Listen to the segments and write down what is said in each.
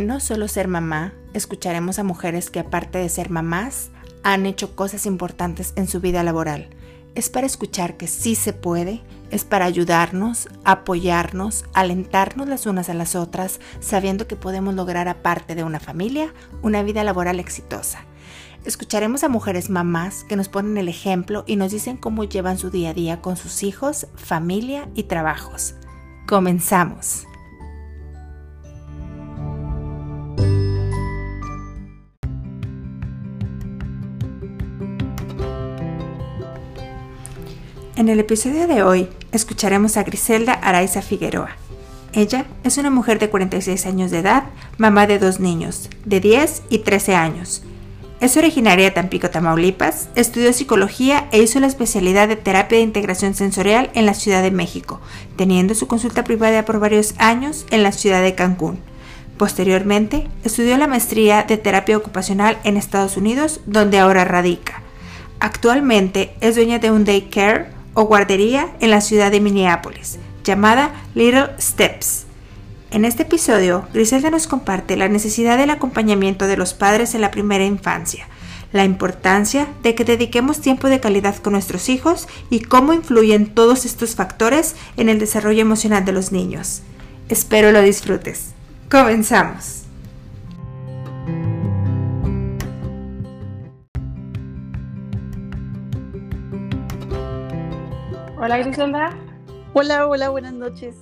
No Solo Ser Mamá, escucharemos a mujeres que aparte de ser mamás, han hecho cosas importantes en su vida laboral. Es para escuchar que sí se puede, es para ayudarnos, apoyarnos, alentarnos las unas a las otras, sabiendo que podemos lograr aparte de una familia, una vida laboral exitosa. Escucharemos a mujeres mamás que nos ponen el ejemplo y nos dicen cómo llevan su día a día con sus hijos, familia y trabajos. Comenzamos. En el episodio de hoy escucharemos a Griselda Araiza Figueroa. Ella es una mujer de 46 años de edad, mamá de dos niños, de 10 y 13 años. Es originaria de Tampico, Tamaulipas, estudió psicología e hizo la especialidad de terapia de integración sensorial en la Ciudad de México, teniendo su consulta privada por varios años en la ciudad de Cancún. Posteriormente, estudió la maestría de terapia ocupacional en Estados Unidos, donde ahora radica. Actualmente es dueña de un daycare o guardería en la ciudad de Minneapolis, llamada Little Steps. En este episodio, Griselda nos comparte la necesidad del acompañamiento de los padres en la primera infancia, la importancia de que dediquemos tiempo de calidad con nuestros hijos y cómo influyen todos estos factores en el desarrollo emocional de los niños. Espero lo disfrutes. Comenzamos. Hola Griselda. Hola, hola, buenas noches.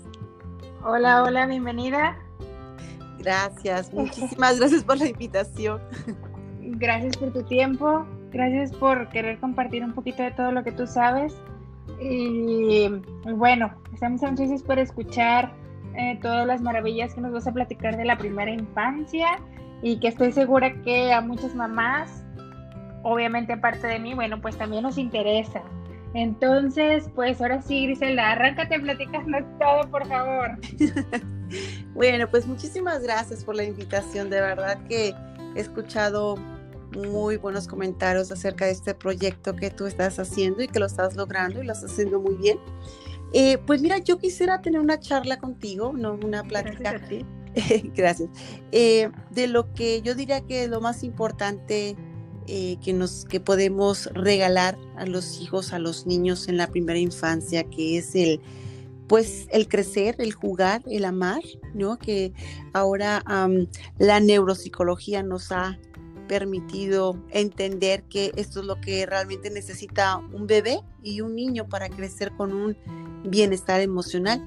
Hola, hola, bienvenida. Gracias, muchísimas gracias por la invitación. Gracias por tu tiempo, gracias por querer compartir un poquito de todo lo que tú sabes. Y bueno, estamos ansiosos por escuchar eh, todas las maravillas que nos vas a platicar de la primera infancia y que estoy segura que a muchas mamás, obviamente aparte de mí, bueno, pues también nos interesa. Entonces, pues ahora sí, Griselda, arráncate, platicando todo, por favor. bueno, pues muchísimas gracias por la invitación. De verdad que he escuchado muy buenos comentarios acerca de este proyecto que tú estás haciendo y que lo estás logrando y lo estás haciendo muy bien. Eh, pues mira, yo quisiera tener una charla contigo, no una plática. Gracias. gracias. Eh, de lo que yo diría que es lo más importante eh, que, nos, que podemos regalar a los hijos, a los niños en la primera infancia, que es el, pues, el crecer, el jugar, el amar, ¿no? Que ahora la neuropsicología nos ha permitido entender que esto es lo que realmente necesita un bebé y un niño para crecer con un bienestar emocional.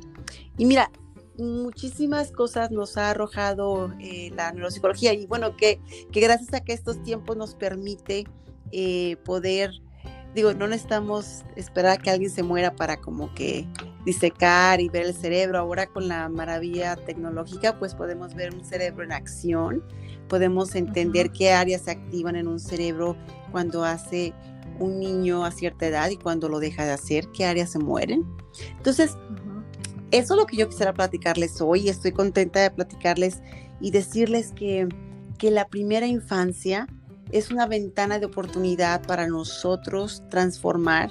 Y mira, muchísimas cosas nos ha arrojado eh, la neuropsicología y bueno, que, que, gracias a que estos tiempos nos permite eh, poder, digo, no necesitamos esperar a que alguien se muera para como que disecar y ver el cerebro. Ahora con la maravilla tecnológica, pues podemos ver un cerebro en acción, podemos entender qué áreas se activan en un cerebro cuando hace un niño a cierta edad y cuando lo deja de hacer, qué áreas se mueren. Entonces, eso es lo que yo quisiera platicarles hoy. Estoy contenta de platicarles y decirles que, que la primera infancia es una ventana de oportunidad para nosotros transformar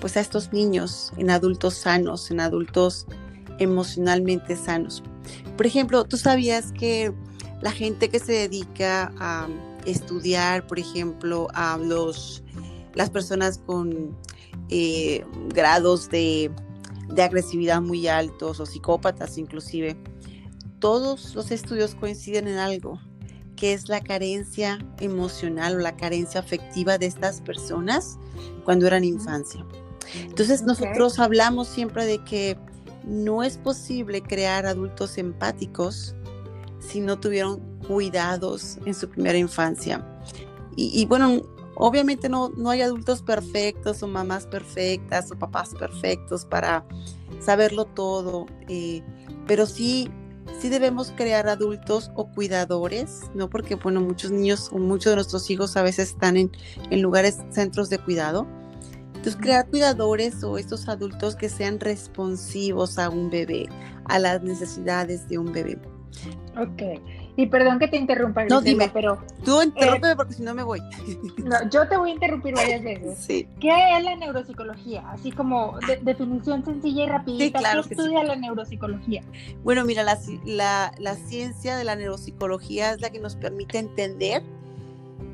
pues a estos niños en adultos sanos, en adultos emocionalmente sanos. Por ejemplo, tú sabías que la gente que se dedica a estudiar, por ejemplo, a los las personas con eh, grados de de agresividad muy altos o psicópatas inclusive, todos los estudios coinciden en algo, que es la carencia emocional o la carencia afectiva de estas personas cuando eran infancia. Entonces nosotros hablamos siempre de que no es posible crear adultos empáticos si no tuvieron cuidados en su primera infancia. Y, y bueno, Obviamente no, no hay adultos perfectos o mamás perfectas o papás perfectos para saberlo todo, eh, pero sí, sí debemos crear adultos o cuidadores, ¿no? Porque, bueno, muchos niños o muchos de nuestros hijos a veces están en, en lugares, centros de cuidado. Entonces, crear cuidadores o estos adultos que sean responsivos a un bebé, a las necesidades de un bebé. Ok. Y perdón que te interrumpa, Griselda, no, dime, pero... Tú interrúmpeme porque si no me voy. No, yo te voy a interrumpir varias veces. Sí. ¿Qué es la neuropsicología? Así como definición sencilla y rapidita. claro ¿Qué estudia la neuropsicología? Bueno, mira, la, la, la ciencia de la neuropsicología es la que nos permite entender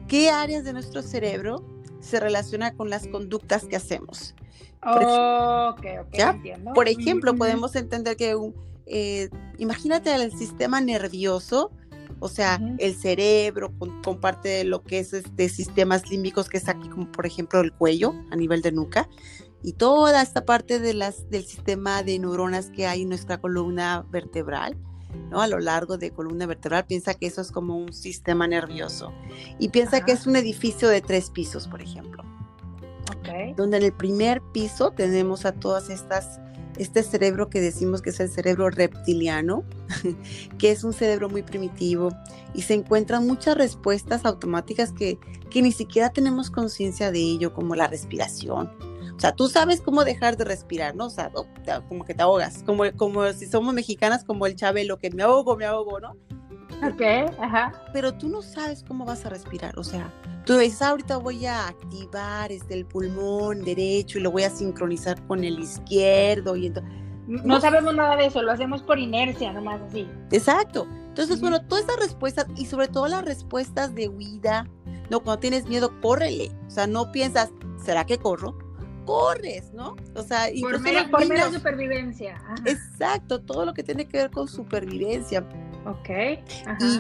qué áreas de nuestro cerebro se relaciona con las conductas que hacemos. Por, okay, Entiendo. Por ejemplo, podemos entender que un, eh, imagínate el sistema nervioso, o sea, el cerebro con, parte de lo que es este sistemas límbicos que está aquí, como por ejemplo el cuello a nivel de nuca, y toda esta parte de las, del sistema de neuronas que hay en nuestra columna vertebral. ¿no? A lo largo de columna vertebral, piensa que eso es como un sistema nervioso y piensa que es un edificio de tres pisos, por ejemplo. Donde en el primer piso tenemos a todas estas, este cerebro que decimos que es el cerebro reptiliano, que es un cerebro muy primitivo y se encuentran muchas respuestas automáticas que, que ni siquiera tenemos conciencia de ello, como la respiración. O sea, tú sabes cómo dejar de respirar, ¿no? O sea, como que te ahogas, como, como si somos mexicanas, como el Chabelo, que me ahogo, me ahogo, ¿no? Ok, ajá. Pero tú no sabes cómo vas a respirar, o sea, tú dices, ahorita voy a activar este, el pulmón derecho y lo voy a sincronizar con el izquierdo y entonces... No, sabemos nada de eso, lo hacemos por inercia, nomás así. Exacto. Entonces, bueno, todas esas respuestas y sobre todo las respuestas de huida, no, cuando tienes miedo, córrele. O sea, no piensas, ¿será que corro? Corres, ¿no? O sea, por medio, por medio supervivencia. Exacto, todo lo que tiene que ver con supervivencia. Ok.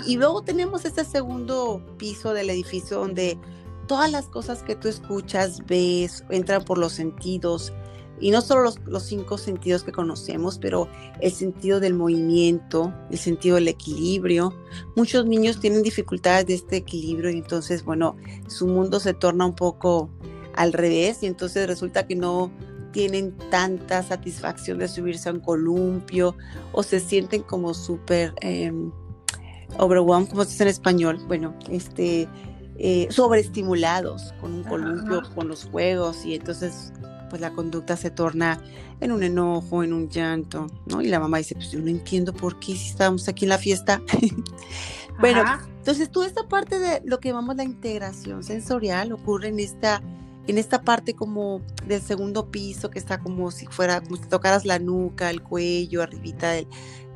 Y, luego tenemos este segundo piso del edificio donde todas las cosas que tú escuchas, ves, entran por los sentidos. Y no solo los, los, cinco sentidos que conocemos, pero el sentido del movimiento, el sentido del equilibrio. Muchos niños tienen dificultades de este equilibrio y entonces, bueno, su mundo se torna un poco al revés y entonces resulta que no tienen tanta satisfacción de subirse a un columpio o se sienten como súper eh, overwhelmed, como se dice en español, bueno, este, eh, sobreestimulados con un columpio, con los juegos y entonces pues la conducta se torna en un enojo, en un llanto, ¿no? Y la mamá dice, pues yo no entiendo por qué si estábamos aquí en la fiesta. bueno, entonces toda esta parte de lo que llamamos la integración sensorial ocurre en esta en esta parte como del segundo piso que está como si fuera, como si tocaras la nuca, el cuello, arribita del,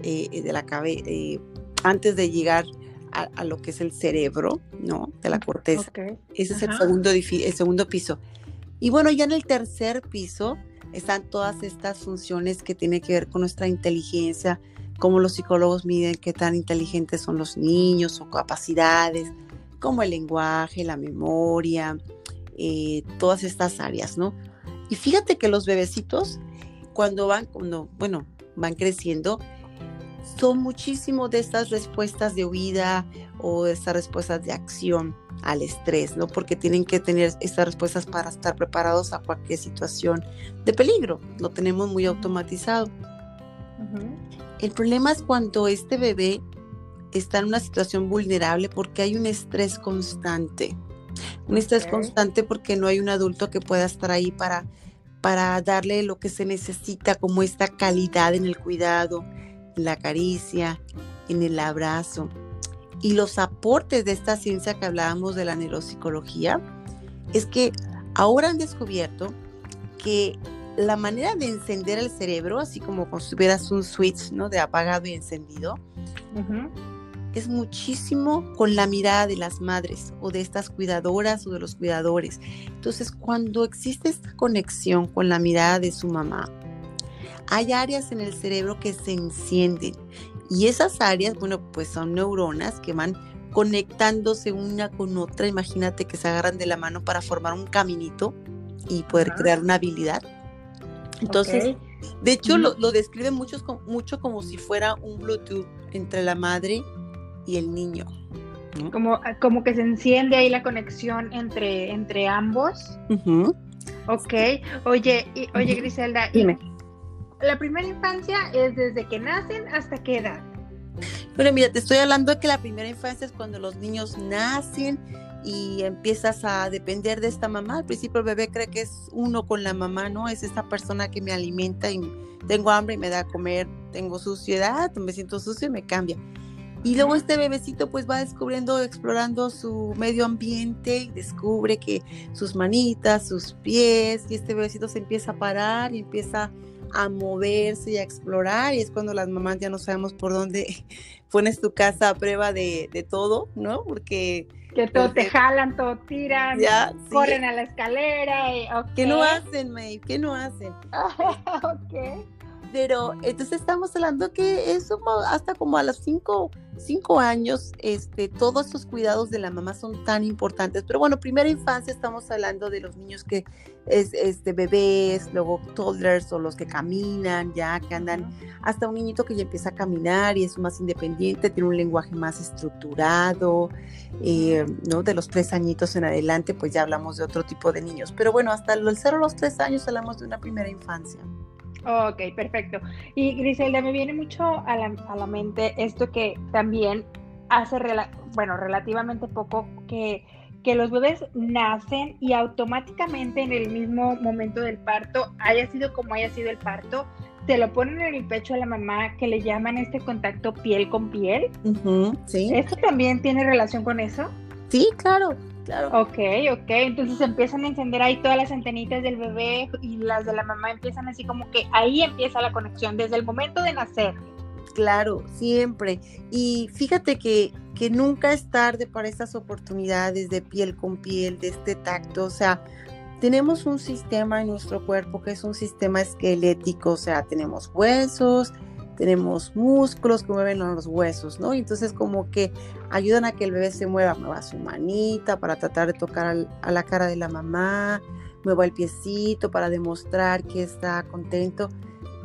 eh, de la cabeza, eh, antes de llegar a, lo que es el cerebro, ¿no? De la corteza. Ese es el segundo, el segundo piso. Y bueno, ya en el tercer piso están todas estas funciones que tienen que ver con nuestra inteligencia, como los psicólogos miden qué tan inteligentes son los niños o capacidades, como el lenguaje, la memoria, eh, todas estas áreas, ¿no? Y fíjate que los bebecitos, cuando van, cuando, bueno, van creciendo, son muchísimo de estas respuestas de huida o de estas respuestas de acción al estrés, ¿no? Porque tienen que tener estas respuestas para estar preparados a cualquier situación de peligro. Lo tenemos muy automatizado. El problema es cuando este bebé está en una situación vulnerable porque hay un estrés constante. Un estrés constante porque no hay un adulto que pueda estar ahí para, para darle lo que se necesita, como esta calidad en el cuidado, en la caricia, en el abrazo. Y los aportes de esta ciencia que hablábamos de la neuropsicología es que ahora han descubierto que la manera de encender el cerebro, así como si tuvieras un switch ¿no? de apagado y encendido, es muchísimo con la mirada de las madres o de estas cuidadoras o de los cuidadores. Entonces, cuando existe esta conexión con la mirada de su mamá, hay áreas en el cerebro que se encienden y esas áreas, bueno, pues son neuronas que van conectándose una con otra. Imagínate que se agarran de la mano para formar un caminito y poder crear una habilidad. Entonces, de hecho, lo, lo describen muchos, mucho como si fuera un Bluetooth entre la madre y el niño. Como, ah, como que se enciende ahí la conexión entre, entre ambos. Ok. Oye, y, oye Griselda, dime. ¿La primera infancia es desde que nacen hasta qué edad? Bueno, mira, te estoy hablando de que la primera infancia es cuando los niños nacen y empiezas a depender de esta mamá. Al principio el bebé cree que es uno con la mamá, ¿no? Es esta persona que me alimenta y tengo hambre y me da a comer, tengo suciedad, me siento sucio y me cambia. Y luego este bebecito pues va descubriendo, explorando su medio ambiente y descubre que sus manitas, sus pies, y este bebecito se empieza a parar y empieza a moverse y a explorar y es cuando las mamás ya no sabemos por dónde pones tu casa a prueba de, todo, ¿no? Porque... Que todo te jalan, todo tiran, corren a la escalera. Y, ¿Qué no hacen, May? ¿Qué no hacen? ok. Pero entonces estamos hablando que eso hasta como a los cinco, cinco años, este, todos estos cuidados de la mamá son tan importantes. Pero bueno, primera infancia estamos hablando de los niños que es este bebés, luego toddlers o los que caminan ya, que andan, hasta un niñito que ya empieza a caminar y es más independiente, tiene un lenguaje más estructurado, eh, ¿no? De los tres añitos en adelante, pues ya hablamos de otro tipo de niños. Pero bueno, hasta el cero a los tres años hablamos de una primera infancia. Ok, perfecto. Y Griselda, me viene mucho a la, a la mente esto que también hace, bueno, relativamente poco que, que los bebés nacen y automáticamente en el mismo momento del parto, haya sido como haya sido el parto, te lo ponen en el pecho a la mamá que le llaman este contacto piel con piel. sí. ¿Esto también tiene relación con eso? Sí, claro. Claro. Ok, ok. Entonces empiezan a encender ahí todas las antenitas del bebé y las de la mamá empiezan así como que ahí empieza la conexión desde el momento de nacer. Claro, siempre. Y fíjate que, que nunca es tarde para estas oportunidades de piel con piel, de este tacto. O sea, tenemos un sistema en nuestro cuerpo que es un sistema esquelético, o sea, tenemos huesos, tenemos músculos que mueven los huesos, ¿no? Y entonces como que ayudan a que el bebé se mueva, mueva su manita para tratar de tocar a la cara de la mamá, mueva el piecito para demostrar que está contento.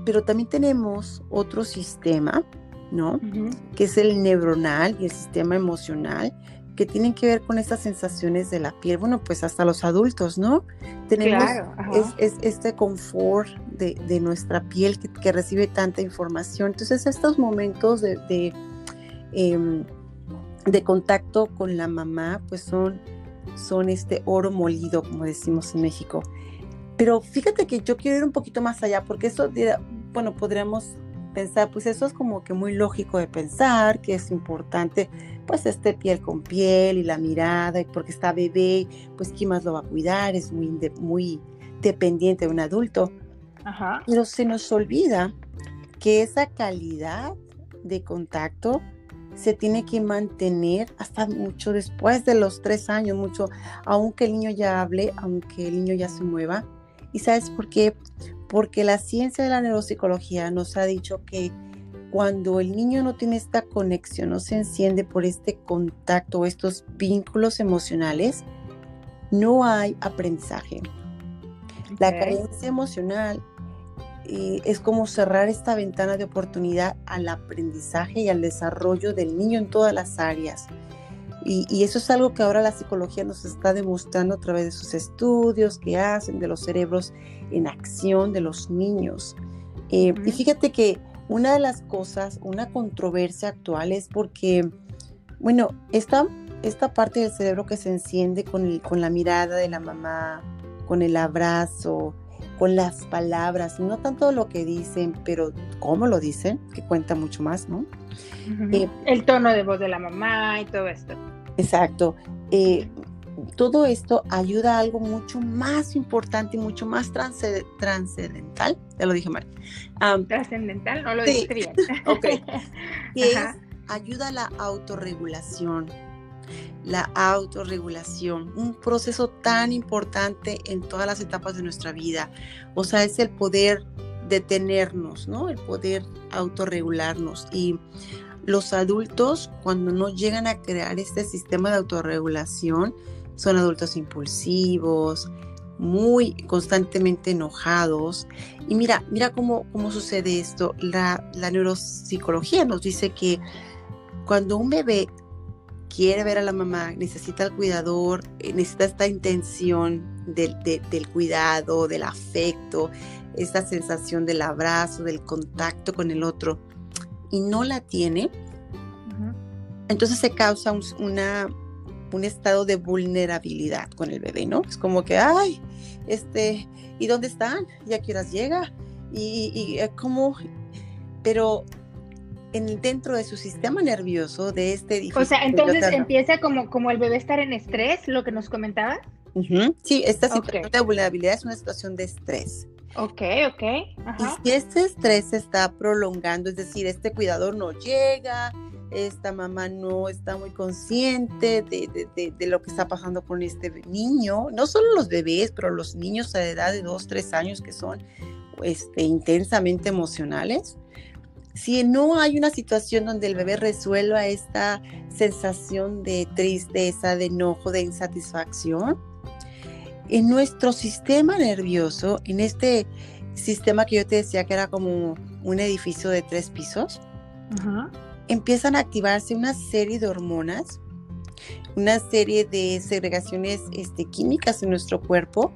Pero también tenemos otro sistema, ¿no? Que es el neuronal y el sistema emocional, que tienen que ver con estas sensaciones de la piel. Bueno, pues hasta los adultos, ¿no? Tenemos es, este confort de, nuestra piel que, recibe tanta información. Entonces, estos momentos de, em, de, contacto con la mamá, pues son, son este oro molido, como decimos en México. Pero fíjate que yo quiero ir un poquito más allá, porque eso, bueno, podríamos pensar, pues eso es como que muy lógico de pensar, que es importante, pues este piel con piel y la mirada, y porque está bebé, pues quién más lo va a cuidar, es muy, muy dependiente de un adulto. Pero se nos olvida que esa calidad de contacto se tiene que mantener hasta mucho después de los tres años, mucho, aunque el niño ya hable, aunque el niño ya se mueva. ¿Y sabes por qué? porque la ciencia de la neuropsicología nos ha dicho que cuando el niño no tiene esta conexión, no se enciende por este contacto, estos vínculos emocionales, no hay aprendizaje. La carencia emocional eh, es como cerrar esta ventana de oportunidad al aprendizaje y al desarrollo del niño en todas las áreas. Y, eso es algo que ahora la psicología nos está demostrando a través de sus estudios que hacen de los cerebros en acción de los niños. Eh, y fíjate que una de las cosas, una controversia actual es porque, bueno, esta, esta parte del cerebro que se enciende con, con la mirada de la mamá, con el abrazo, con las palabras, no tanto lo que dicen, pero cómo lo dicen, que cuenta mucho más, ¿no? Eh, el tono de voz de la mamá y todo esto. Exacto. Eh, todo esto ayuda a algo mucho más importante y mucho más trascendental. Ya lo dije mal. trascendental, no lo dije bien. ok. Que es, ayuda a la autorregulación. La autorregulación, un proceso tan importante en todas las etapas de nuestra vida. O sea, es el poder detenernos, ¿no? El poder autorregularnos. Y los adultos, cuando no llegan a crear este sistema de autorregulación, son adultos impulsivos, muy constantemente enojados. Y mira, mira cómo, cómo sucede esto. La, neuropsicología nos dice que cuando un bebé quiere ver a la mamá, necesita el cuidador, eh, necesita esta intención del, del cuidado, del afecto, esta sensación del abrazo, del contacto con el otro y no la tiene, entonces se causa un, una, un estado de vulnerabilidad con el bebé, ¿no? Es como que, ay, este, ¿y dónde están? ¿Y a qué horas llega? Y, y, eh, cómo, pero en, dentro de su sistema nervioso de este. O sea, entonces empieza como, como el bebé estar en estrés, lo que nos comentabas. Sí, esta situación de vulnerabilidad es una situación de estrés. Ok, ok. Y si este estrés se está prolongando, es decir, este cuidador no llega, esta mamá no está muy consciente de, de, de, lo que está pasando con este niño, no solo los bebés, pero los niños a edad de 2, 3 años que son este, intensamente emocionales. Si no hay una situación donde el bebé resuelva esta sensación de tristeza, de enojo, de insatisfacción, en nuestro sistema nervioso, en este sistema que yo te decía que era como un edificio de tres pisos, empiezan a activarse una serie de hormonas, una serie de segregaciones este, químicas en nuestro cuerpo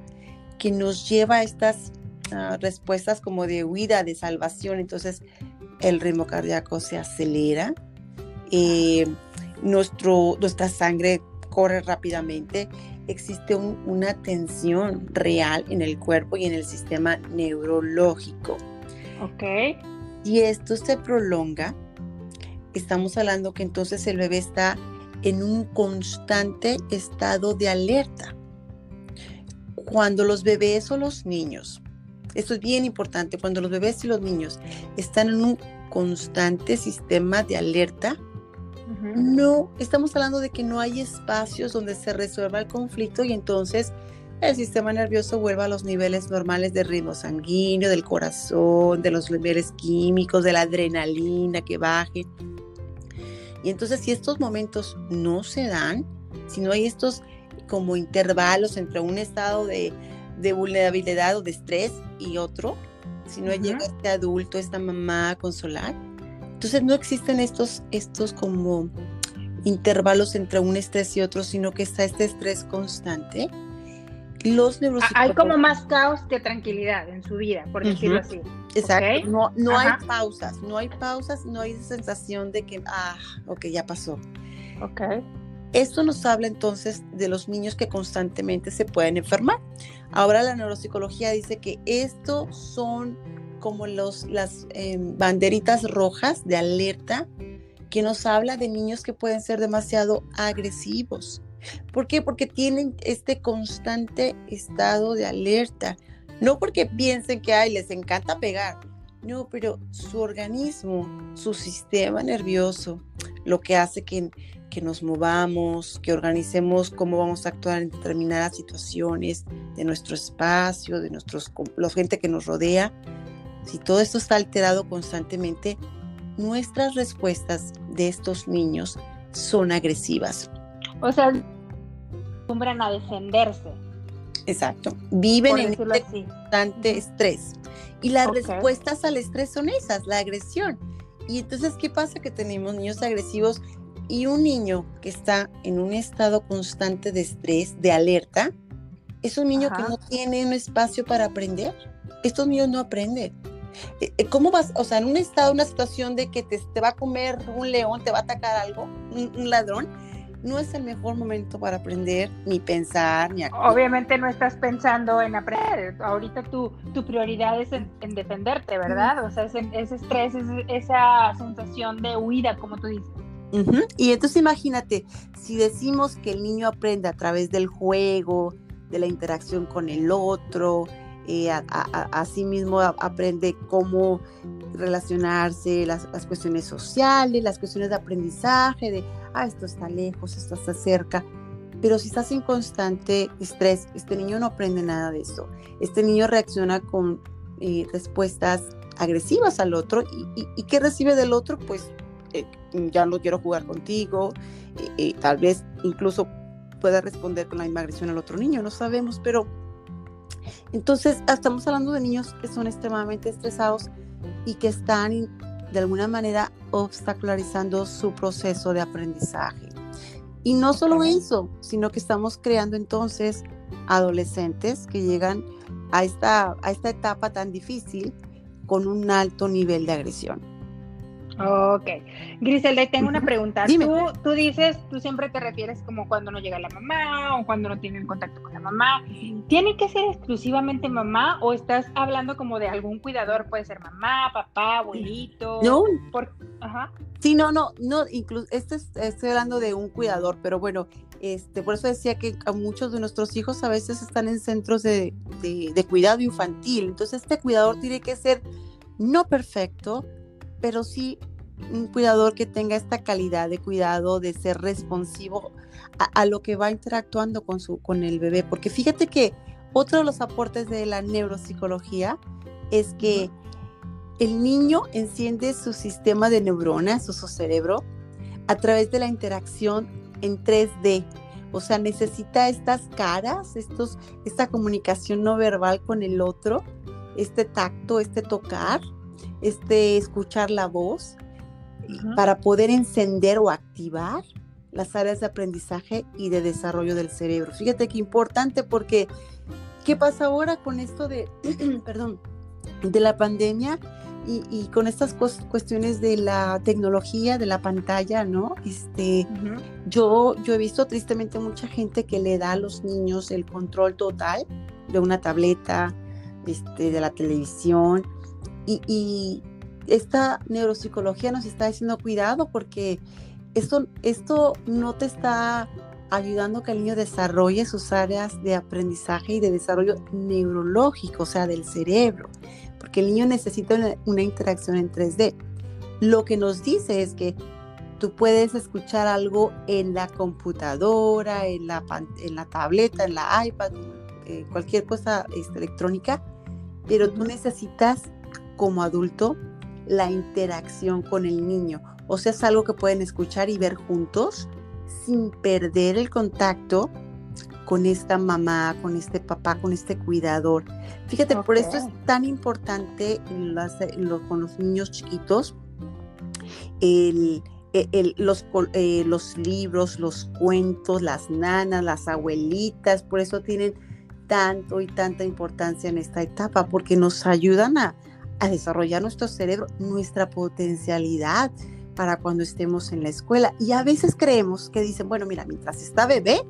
que nos lleva a estas ah, respuestas como de huida, de salvación. Entonces el ritmo cardíaco se acelera, eh, nuestro, nuestra sangre corre rápidamente, existe una tensión real en el cuerpo y en el sistema neurológico. Ok. Y esto se prolonga, estamos hablando que entonces el bebé está en un constante estado de alerta. Cuando los bebés o los niños, esto es bien importante, cuando los bebés y los niños están en un constante sistema de alerta, no, estamos hablando de que no hay espacios donde se resuelva el conflicto y entonces el sistema nervioso vuelva a los niveles normales de ritmo sanguíneo, del corazón, de los niveles químicos, de la adrenalina que baje. Y entonces si estos momentos no se dan, si no hay estos como intervalos entre un estado de, vulnerabilidad o de estrés y otro, si no llega este adulto, esta mamá a consolar, entonces no existen estos, estos como intervalos entre un estrés y otro, sino que está este estrés constante. Los Hay como más caos que tranquilidad en su vida, por decirlo así. Exacto. No, no hay pausas, no hay pausas, no hay sensación de que, ah, ok, ya pasó. Ok. Esto nos habla entonces de los niños que constantemente se pueden enfermar. Ahora la neuropsicología dice que estos son como los, las em, banderitas rojas de alerta que nos habla de niños que pueden ser demasiado agresivos. ¿Por qué? Porque tienen este constante estado de alerta. No porque piensen que ay, les encanta pegar. No, pero su organismo, su sistema nervioso, lo que hace que, que nos movamos, que organicemos cómo vamos a actuar en determinadas situaciones de nuestro espacio, de nuestros, la gente que nos rodea, si todo esto está alterado constantemente, nuestras respuestas de estos niños son agresivas. O sea, acostumbran a defenderse. Exacto. Viven en este constante estrés. Y las respuestas al estrés son esas, la agresión. Y entonces, ¿qué pasa? Que tenemos niños agresivos y un niño que está en un estado constante de estrés, de alerta, es un niño que no tiene un espacio para aprender. Estos niños no aprenden. Eh, eh, ¿Cómo vas, o sea, en un estado, una situación de que te, te va a comer un león, te va a atacar algo, un, ladrón? no es el mejor momento para aprender, ni pensar, ni actuar. Obviamente no estás pensando en aprender. Ahorita tu, tu prioridad es en, defenderte, ¿verdad? O sea, ese, ese estrés, esa sensación de huida, como tú dices. Y entonces imagínate, si decimos que el niño aprende a través del juego, de la interacción con el otro, eh, mismo aprende cómo relacionarse, las, cuestiones sociales, las cuestiones de aprendizaje, de, ah, esto está lejos, esto está cerca. Pero si estás en constante estrés, este niño no aprende nada de eso. Este niño reacciona con eh, respuestas agresivas al otro y, y, ¿qué recibe del otro? Pues eh, ya no quiero jugar contigo, y tal vez incluso pueda responder con la misma agresión al otro niño, no sabemos, pero entonces, estamos hablando de niños que son extremadamente estresados y que están de alguna manera obstacularizando su proceso de aprendizaje. Y no solo eso, sino que estamos creando entonces adolescentes que llegan a esta, a esta etapa tan difícil con un alto nivel de agresión. Ok. Griselda, tengo una pregunta. Tú, tú dices, tú siempre te refieres como cuando no llega la mamá o cuando no tienen contacto con la mamá. ¿Tiene que ser exclusivamente mamá o estás hablando como de algún cuidador? Puede ser mamá, papá, abuelito. No. Por... Ajá. Sí, no, no, no, incluso, este estoy hablando de un cuidador, pero bueno, este, por eso decía que a muchos de nuestros hijos a veces están en centros de, de, de cuidado infantil. Entonces, este cuidador tiene que ser no perfecto, pero sí un cuidador que tenga esta calidad de cuidado, de ser responsivo a, lo que va interactuando con, su, con el bebé. Porque fíjate que otro de los aportes de la neuropsicología es que el niño enciende su sistema de neuronas, su cerebro, a través de la interacción en 3D. O sea, necesita estas caras, estos, esta comunicación no verbal con el otro, este tacto, este tocar, este escuchar la voz, para poder encender o activar las áreas de aprendizaje y de desarrollo del cerebro. Fíjate qué importante porque, ¿qué pasa ahora con esto de, perdón, de la pandemia y, con estas cuestiones de la tecnología, de la pantalla, ¿no? Este, yo, yo he visto tristemente mucha gente que le da a los niños el control total de una tableta, este, de la televisión, y, esta neuropsicología nos está diciendo cuidado porque esto, esto no te está ayudando que el niño desarrolle sus áreas de aprendizaje y de desarrollo neurológico, o sea, del cerebro, porque el niño necesita una, interacción en 3D. Lo que nos dice es que tú puedes escuchar algo en la computadora, en la, en la tableta, en la iPad, eh, cualquier cosa este, electrónica, pero tú necesitas como adulto la interacción con el niño. O sea, es algo que pueden escuchar y ver juntos sin perder el contacto con esta mamá, con este papá, con este cuidador. Fíjate, por esto es tan importante con los niños chiquitos el, e, los, eh, los libros, los cuentos, las nanas, las abuelitas, por eso tienen tanto y tanta importancia en esta etapa, porque nos ayudan a, a desarrollar nuestro cerebro, nuestra potencialidad para cuando estemos en la escuela. Y a veces creemos que dicen, bueno, mira, mientras está bebé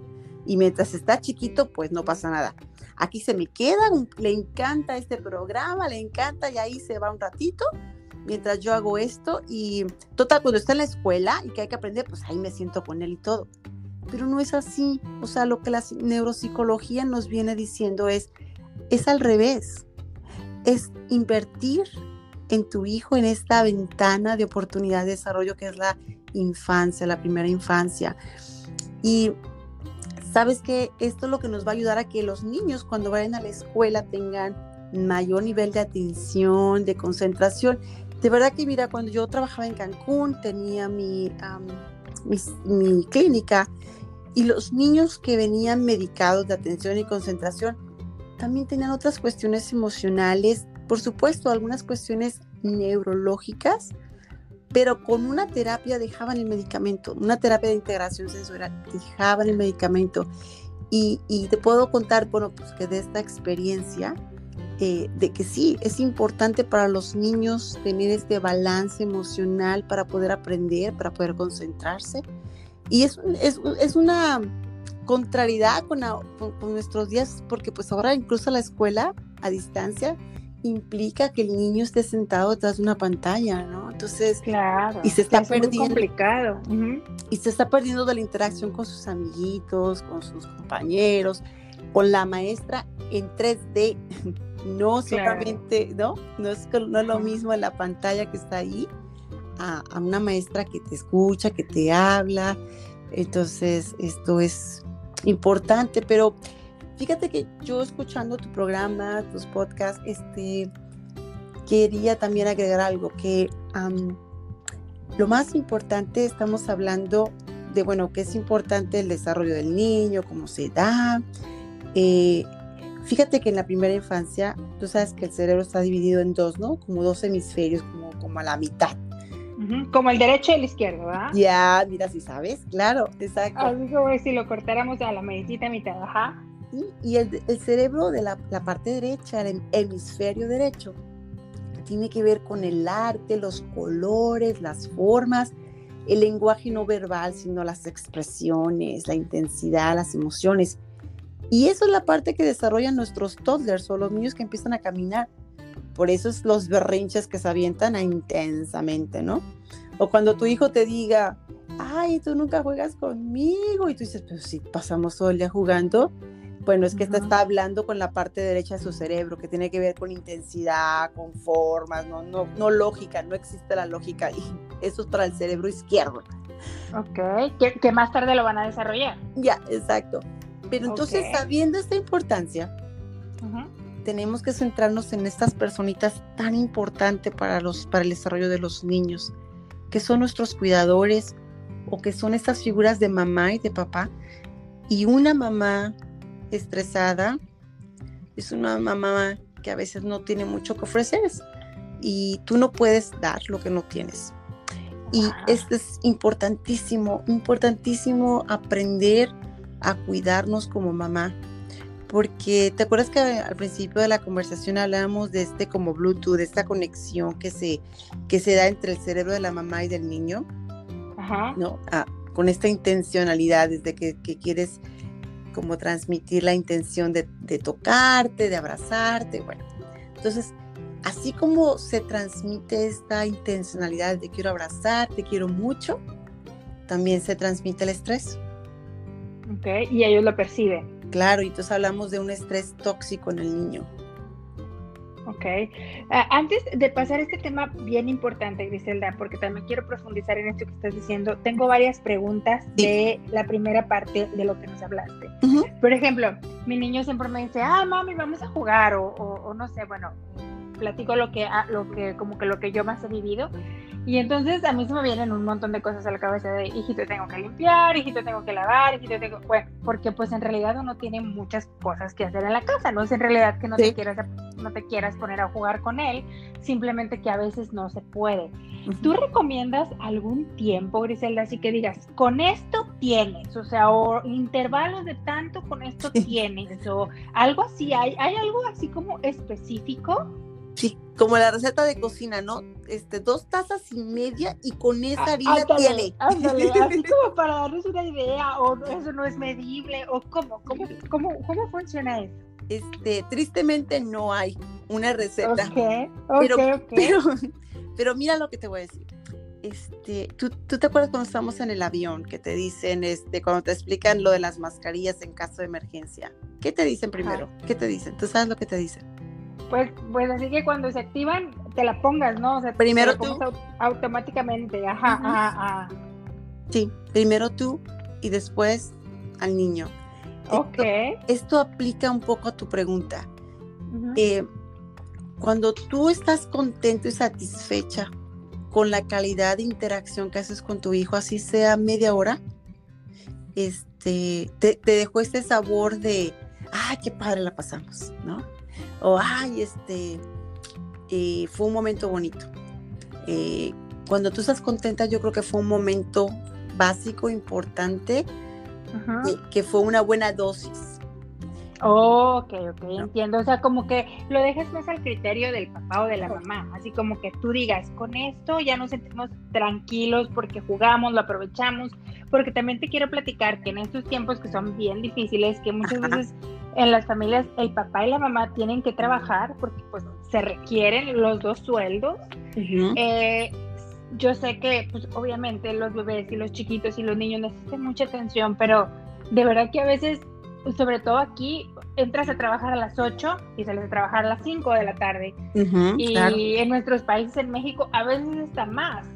y mientras está chiquito, pues no pasa nada. Aquí se me queda, le encanta este programa, le encanta y ahí se va un ratito mientras yo hago esto y total, cuando está en la escuela y que hay que aprender, pues ahí me siento con él y todo. Pero no es así. O sea, lo que la neuropsicología nos viene diciendo es, es al revés es invertir en tu hijo en esta ventana de oportunidad de desarrollo que es la infancia, la primera infancia. Y sabes que esto es lo que nos va a ayudar a que los niños cuando vayan a la escuela tengan mayor nivel de atención, de concentración. De verdad que mira, cuando yo trabajaba en Cancún tenía mi, mi clínica y los niños que venían medicados de atención y concentración también tenían otras cuestiones emocionales, por supuesto, algunas cuestiones neurológicas, pero con una terapia dejaban el medicamento, una terapia de integración sensorial, dejaban el medicamento. Y, te puedo contar, bueno, pues que de esta experiencia, eh, de que sí, es importante para los niños tener este balance emocional para poder aprender, para poder concentrarse. Y es, es, es una contrariedad con, nuestros días, porque pues ahora incluso la escuela a distancia implica que el niño esté sentado detrás de una pantalla, ¿no? Entonces, claro, y se está perdiendo. Muy complicado. Y se está perdiendo de la interacción con sus amiguitos, con sus compañeros, con la maestra en 3D. No solamente, ¿no? No es, no es lo mismo en la pantalla que está ahí, a, a una maestra que te escucha, que te habla. Entonces, esto es importante, pero fíjate que yo escuchando tu programa, tus podcasts, este, quería también agregar algo, que lo más importante, estamos hablando de, bueno, que es importante el desarrollo del niño, cómo se da. Eh, fíjate que en la primera infancia, tú sabes que el cerebro está dividido en dos, ¿no? Como dos hemisferios, como, como a la mitad. Como el derecho y el izquierdo, ¿verdad? Ya, mira, si sabes, claro, exacto. Así como si lo cortáramos a la medicita mitad, ajá. Y, el, cerebro de la, parte derecha, el hemisferio derecho, tiene que ver con el arte, los colores, las formas, el lenguaje no verbal, sino las expresiones, la intensidad, las emociones. Y eso es la parte que desarrollan nuestros toddlers o los niños que empiezan a caminar. Por eso es los berrinches que se avientan intensamente, ¿no? O cuando tu hijo te diga, ay, tú nunca juegas conmigo, y tú dices, pero si pasamos todo el día jugando, bueno, es que esta está hablando con la parte derecha de su cerebro, que tiene que ver con intensidad, con formas, no, no, no lógica, no existe la lógica y eso es para el cerebro izquierdo. Ok, que, más tarde lo van a desarrollar. Ya, exacto. Pero entonces, sabiendo esta importancia, tenemos que centrarnos en estas personitas tan importantes para, los, para el desarrollo de los niños, que son nuestros cuidadores o que son estas figuras de mamá y de papá. Y una mamá estresada, es una mamá que a veces no tiene mucho que ofrecer y tú no puedes dar lo que no tienes. Y esto es importantísimo, importantísimo aprender a cuidarnos como mamá. Porque te acuerdas que al principio de la conversación hablábamos de este como Bluetooth, de esta conexión que se, que se da entre el cerebro de la mamá y del niño. ¿no? Ah, con esta intencionalidad desde que, que quieres como transmitir la intención de, tocarte, de abrazarte, bueno. Entonces, así como se transmite esta intencionalidad de quiero abrazar, te quiero mucho, también se transmite el estrés. Ok, y ellos lo perciben. Claro, y entonces hablamos de un estrés tóxico en el niño. Ok. Ah, antes de pasar a este tema bien importante, Griselda, porque también quiero profundizar en esto que estás diciendo, tengo varias preguntas de la primera parte de lo que nos hablaste. Por ejemplo, mi niño siempre me dice, ah, mami, vamos a jugar, o, o, no sé, bueno, platico lo que, ah, lo que, como que lo que yo más he vivido. Y entonces a mí se me vienen un montón de cosas a la cabeza de, hijito, tengo que limpiar, hijito, tengo que lavar, hijito, tengo... Bueno, porque pues en realidad uno tiene muchas cosas que hacer en la casa, no es en realidad que no, te, quieras, no te quieras poner a jugar con él, simplemente que a veces no se puede. ¿Tú recomiendas algún tiempo, Griselda, así que digas, con esto tienes, o sea, o intervalos de tanto con esto tienes, o algo así, ¿hay, ¿hay algo así como específico? Sí, como la receta de cocina, ¿no? Este, dos tazas y media y con esa ah, harina tiene. Ándale, así como para darles una idea, o eso no es medible, o cómo, cómo, cómo, cómo funciona eso. Este, tristemente no hay una receta. Okay, pero, pero, pero, mira lo que te voy a decir. Este, ¿tú, ¿tú, te acuerdas cuando estamos en el avión que te dicen, este, cuando te explican lo de las mascarillas en caso de emergencia? ¿Qué te dicen primero? ¿Qué te dicen? ¿Tú sabes lo que te dicen? Pues, pues así que cuando se activan, te la pongas, ¿no? O sea, primero tú. automáticamente, ajá, ajá, Sí, primero tú y después al niño. Ok. Esto, aplica un poco a tu pregunta. Eh, cuando tú estás contento y satisfecha con la calidad de interacción que haces con tu hijo, así sea media hora, este, te, te dejó este sabor de, ay, qué padre la pasamos, ¿no? O ay, este, eh, fue un momento bonito. Eh, cuando tú estás contenta, yo creo que fue un momento básico, importante, eh, que fue una buena dosis. Oh, ok, ok, entiendo. O sea, como que lo dejas más al criterio del papá o de la mamá. Así como que tú digas, con esto ya nos sentimos tranquilos porque jugamos, lo aprovechamos. Porque también te quiero platicar que en estos tiempos que son bien difíciles, que muchas veces en las familias el papá y la mamá tienen que trabajar porque pues se requieren los dos sueldos. Eh, yo sé que pues obviamente los bebés y los chiquitos y los niños necesitan mucha atención, pero de verdad que a veces, sobre todo aquí, entras a trabajar a las 8 y sales a trabajar a las 5 de la tarde. y en nuestros países, en México, a veces está más.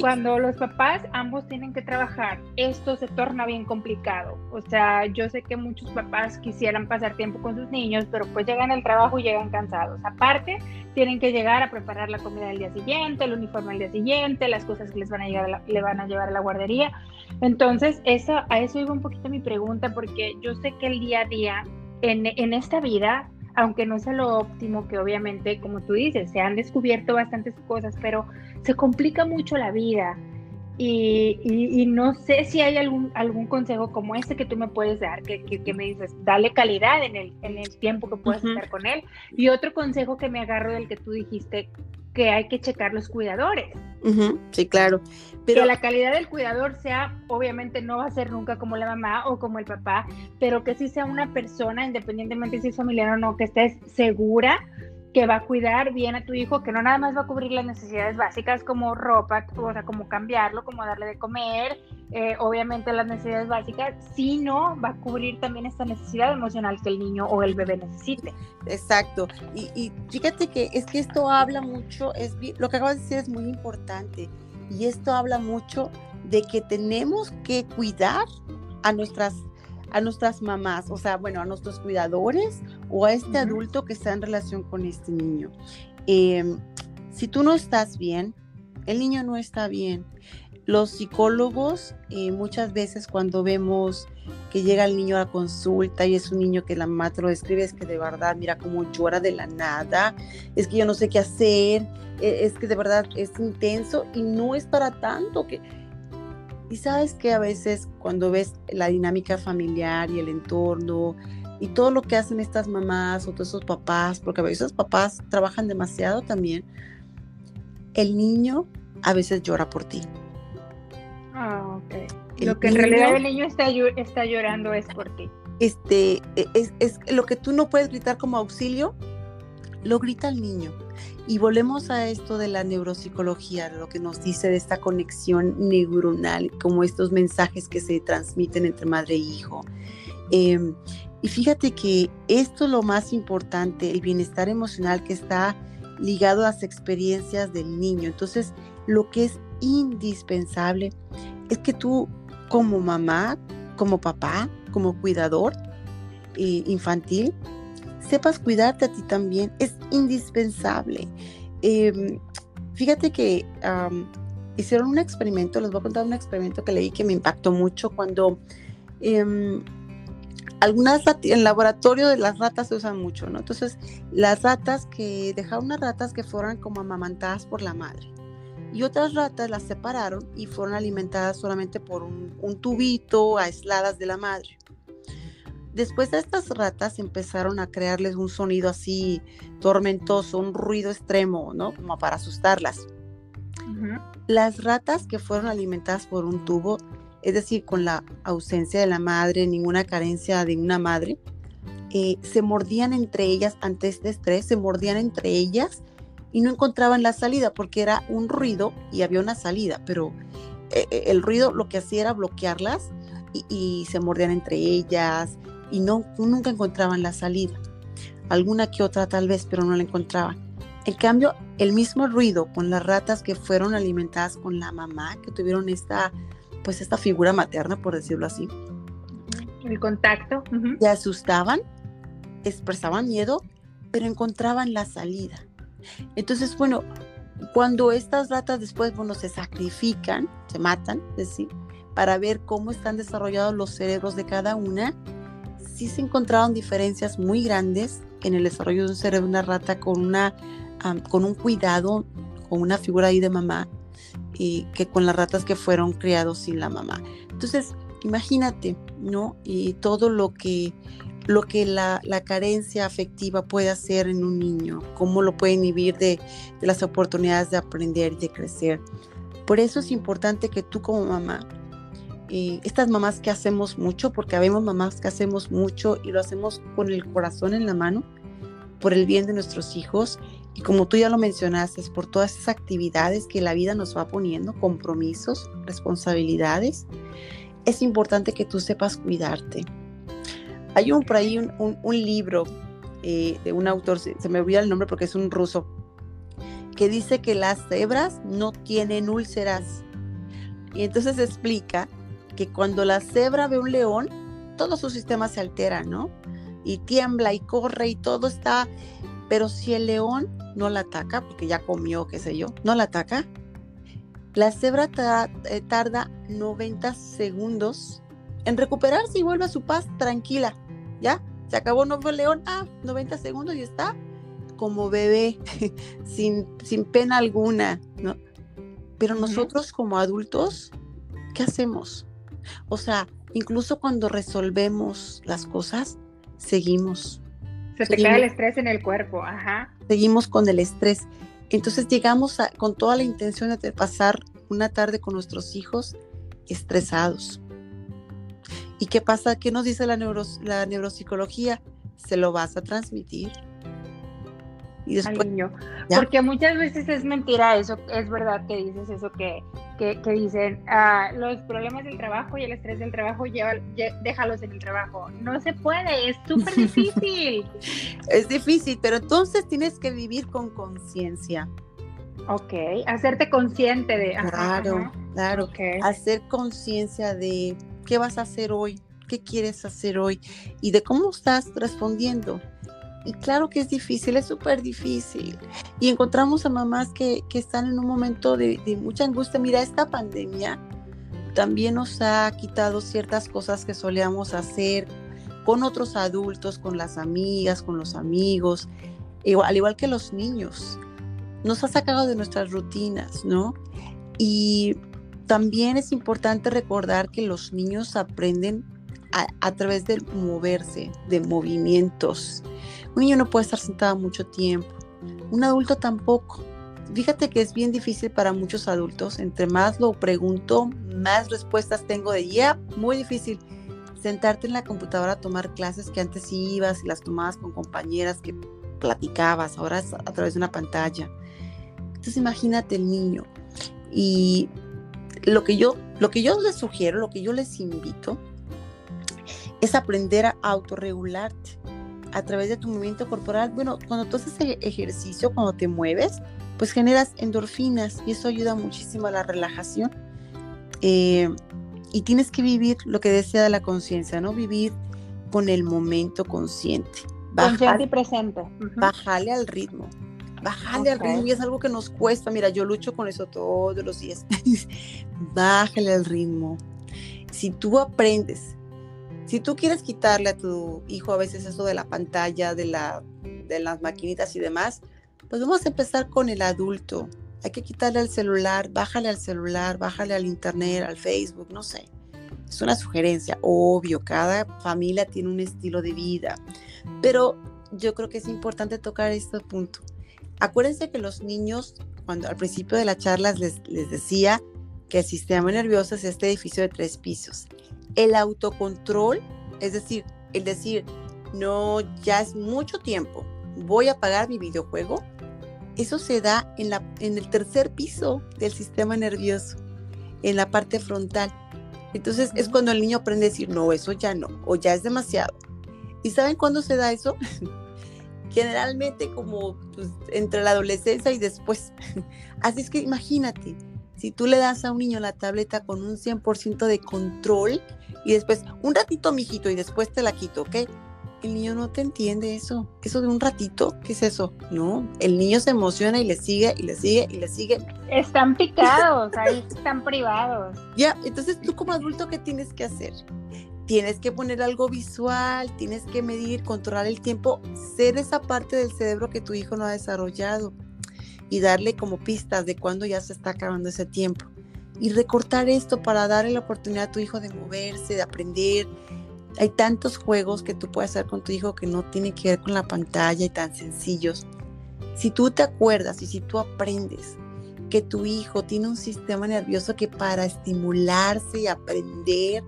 Cuando los papás ambos tienen que trabajar, esto se torna bien complicado. O sea, yo sé que muchos papás quisieran pasar tiempo con sus niños, pero pues llegan al trabajo y llegan cansados. Aparte, tienen que llegar a preparar la comida del día siguiente, el uniforme al día siguiente, las cosas que les van a, llegar le van a llevar a la guardería. Entonces, eso, a eso iba un poquito mi pregunta, porque yo sé que el día a día en, en esta vida aunque no sea lo óptimo, que obviamente, como tú dices, se han descubierto bastantes cosas, pero se complica mucho la vida. Y, no sé si hay algún, algún consejo como este que tú me puedes dar, que, que, me dices, dale calidad en el, en el tiempo que puedes estar con él. Y otro consejo que me agarro del que tú dijiste, que hay que checar los cuidadores. Sí, claro. Pero... Que la calidad del cuidador sea, obviamente no va a ser nunca como la mamá o como el papá, pero que sí sea una persona, independientemente si es familiar o no, que estés segura que va a cuidar bien a tu hijo, que no nada más va a cubrir las necesidades básicas como ropa, o sea, como cambiarlo, como darle de comer, eh, obviamente las necesidades básicas, sino va a cubrir también esta necesidad emocional que el niño o el bebé necesite. Exacto. Y, fíjate que es que esto habla mucho, es lo que acabas de decir es muy importante, y esto habla mucho de que tenemos que cuidar a nuestras a nuestras mamás, o sea, bueno, a nuestros cuidadores o a este adulto que está en relación con este niño. Em, si tú no estás bien, el niño no está bien. Los psicólogos eh, muchas veces cuando vemos que llega el niño a la consulta y es un niño que la mamá te lo describe, es que de verdad, mira cómo llora de la nada, es que yo no sé qué hacer, e, es que de verdad es intenso y no es para tanto que y sabes que a veces cuando ves la dinámica familiar y el entorno y todo lo que hacen estas mamás o todos esos papás, porque a veces los papás trabajan demasiado también, el niño a veces llora por ti. Ah, ok. lo que en realidad el niño está, está llorando es por ti. Este, e, es, es lo que tú no puedes gritar como auxilio, lo grita el niño. Y volvemos a esto de la neuropsicología, lo que nos dice de esta conexión neuronal, como estos mensajes que se transmiten entre madre e hijo. Em, y fíjate que esto es lo más importante, el bienestar emocional que está ligado a las experiencias del niño. Entonces, lo que es indispensable es que tú como mamá, como papá, como cuidador eh, infantil, sepas cuidarte a ti también, es indispensable. Em, fíjate que hicieron un experimento, les voy a contar un experimento que leí que me impactó mucho cuando em, algunas en el laboratorio de las ratas se usan mucho, ¿no? Entonces, las ratas que dejaron unas ratas que fueron como amamantadas por la madre y otras ratas las separaron y fueron alimentadas solamente por un, un tubito aisladas de la madre. Después de estas ratas empezaron a crearles un sonido así tormentoso, un ruido extremo, ¿no? Como para asustarlas. Las ratas que fueron alimentadas por un tubo, es decir, con la ausencia de la madre, ninguna carencia de una madre, eh, se mordían entre ellas ante este estrés, se mordían entre ellas y no encontraban la salida porque era un ruido y había una salida, pero eh, eh, el ruido lo que hacía era bloquearlas y, y se mordían entre ellas, y no, nunca encontraban la salida. Alguna que otra tal vez, pero no la encontraban. En cambio, el mismo ruido con las ratas que fueron alimentadas con la mamá, que tuvieron esta, pues esta figura materna, por decirlo así. El contacto. Se asustaban, expresaban miedo, pero encontraban la salida. Entonces, bueno, cuando estas ratas después, bueno, se sacrifican, se matan, es decir, para ver cómo están desarrollados los cerebros de cada una, sí se encontraron diferencias muy grandes en el desarrollo de un cerebro de una rata con, una, con un cuidado, con una figura ahí de mamá, y que con las ratas que fueron criados sin la mamá. Entonces, imagínate, ¿no? Y todo lo que, lo que la, la, carencia afectiva puede hacer en un niño, cómo lo puede inhibir de, de las oportunidades de aprender y de crecer. Por eso es importante que tú como mamá eh, estas mamás que hacemos mucho, porque habemos mamás que hacemos mucho y lo hacemos con el corazón en la mano, por el bien de nuestros hijos y como tú ya lo mencionaste, por todas esas actividades que la vida nos va poniendo, compromisos, responsabilidades, es importante que tú sepas cuidarte. Hay un, por ahí un, libro eh, de un autor, se, se me olvida el nombre porque es un ruso, que dice que las cebras no tienen úlceras. Y entonces explica que cuando la cebra ve un león, todo su sistema se altera, ¿no? Y tiembla y corre y todo está, pero si el león no la ataca, porque ya comió, qué sé yo, no la ataca, la cebra eh, tarda 90 segundos en recuperarse y vuelve a su paz tranquila, ¿ya? Se acabó, no fue el león, ah, 90 segundos y está como bebé, sin, sin pena alguna, ¿no? Pero nosotros como adultos, ¿qué hacemos? O sea, incluso cuando resolvemos las cosas, seguimos. Se te queda el estrés en el cuerpo, ajá. Seguimos con el estrés. Entonces llegamos con toda la intención de pasar una tarde con nuestros hijos estresados. ¿Y qué pasa? ¿Qué nos dice la, la neuropsicología? Se lo vas a transmitir al niño. Porque muchas veces es mentira eso, es verdad que dices eso que, que, dicen, ah, los problemas del trabajo y el estrés del trabajo, lleva, déjalos en el trabajo. No se puede, es súper difícil. es difícil, pero entonces tienes que vivir con conciencia. Ok, hacerte consciente de... claro, claro. Hacer conciencia de qué vas a hacer hoy, qué quieres hacer hoy y de cómo estás respondiendo. Y claro que es difícil, es súper difícil. Y encontramos a mamás que, están en un momento de, mucha angustia. Mira, esta pandemia también nos ha quitado ciertas cosas que solíamos hacer con otros adultos, con las amigas, con los amigos, al igual que los niños. Nos ha sacado de nuestras rutinas, ¿no? Y también es importante recordar que los niños aprenden a través de moverse, de movimientos. Un niño no puede estar sentado mucho tiempo, un adulto tampoco. Fíjate que es bien difícil para muchos adultos. Entre más lo pregunto, más respuestas tengo de ya, muy difícil. Sentarte en la computadora a tomar clases que antes ibas y las tomabas con compañeras que platicabas, ahora es a través de una pantalla. Entonces imagínate el niño. Y lo que yo, lo que yo les sugiero, lo que yo les invito, es aprender a autorregularte a través de tu movimiento corporal. Bueno, cuando tú haces ejercicio, cuando te mueves, pues generas endorfinas y eso ayuda muchísimo a la relajación. Eh, y tienes que vivir lo que desea de la conciencia, ¿no? Vivir con el momento consciente. consciente y presente. Bájale al ritmo. Bájale al ritmo y es algo que nos cuesta. Mira, yo lucho con eso todos los días. Bájale al ritmo. Si tú aprendes si tú quieres quitarle a tu hijo a veces eso de la pantalla, de, la, de las maquinitas y demás, pues vamos a empezar con el adulto. Hay que quitarle al celular, bájale al celular, bájale al internet, al Facebook, no sé. Es una sugerencia, obvio, cada familia tiene un estilo de vida, pero yo creo que es importante tocar este punto. Acuérdense que los niños, cuando al principio de la charla les, les decía que el sistema nervioso es este edificio de tres pisos el autocontrol, es decir, el decir, no, ya es mucho tiempo, voy a apagar mi videojuego, eso se da en, la, en el tercer piso del sistema nervioso, en la parte frontal. Entonces es cuando el niño aprende a decir, no, eso ya no, o ya es demasiado. ¿Y saben cuándo se da eso? Generalmente como pues, entre la adolescencia y después. Así es que imagínate, si tú le das a un niño la tableta con un 100% de control y después, un ratito, mijito, y después te la quito, ¿ok? El niño no te entiende eso. Eso de un ratito, ¿qué es eso? No, el niño se emociona y le sigue y le sigue y le sigue. Están picados, ahí están privados. Ya, entonces tú como adulto, ¿qué tienes que hacer? Tienes que poner algo visual, tienes que medir, controlar el tiempo, ser esa parte del cerebro que tu hijo no ha desarrollado y darle como pistas de cuándo ya se está acabando ese tiempo. Y recortar esto para darle la oportunidad a tu hijo de moverse, de aprender. Hay tantos juegos que tú puedes hacer con tu hijo que no tienen que ver con la pantalla y tan sencillos. Si tú te acuerdas y si tú aprendes que tu hijo tiene un sistema nervioso que para estimularse y aprender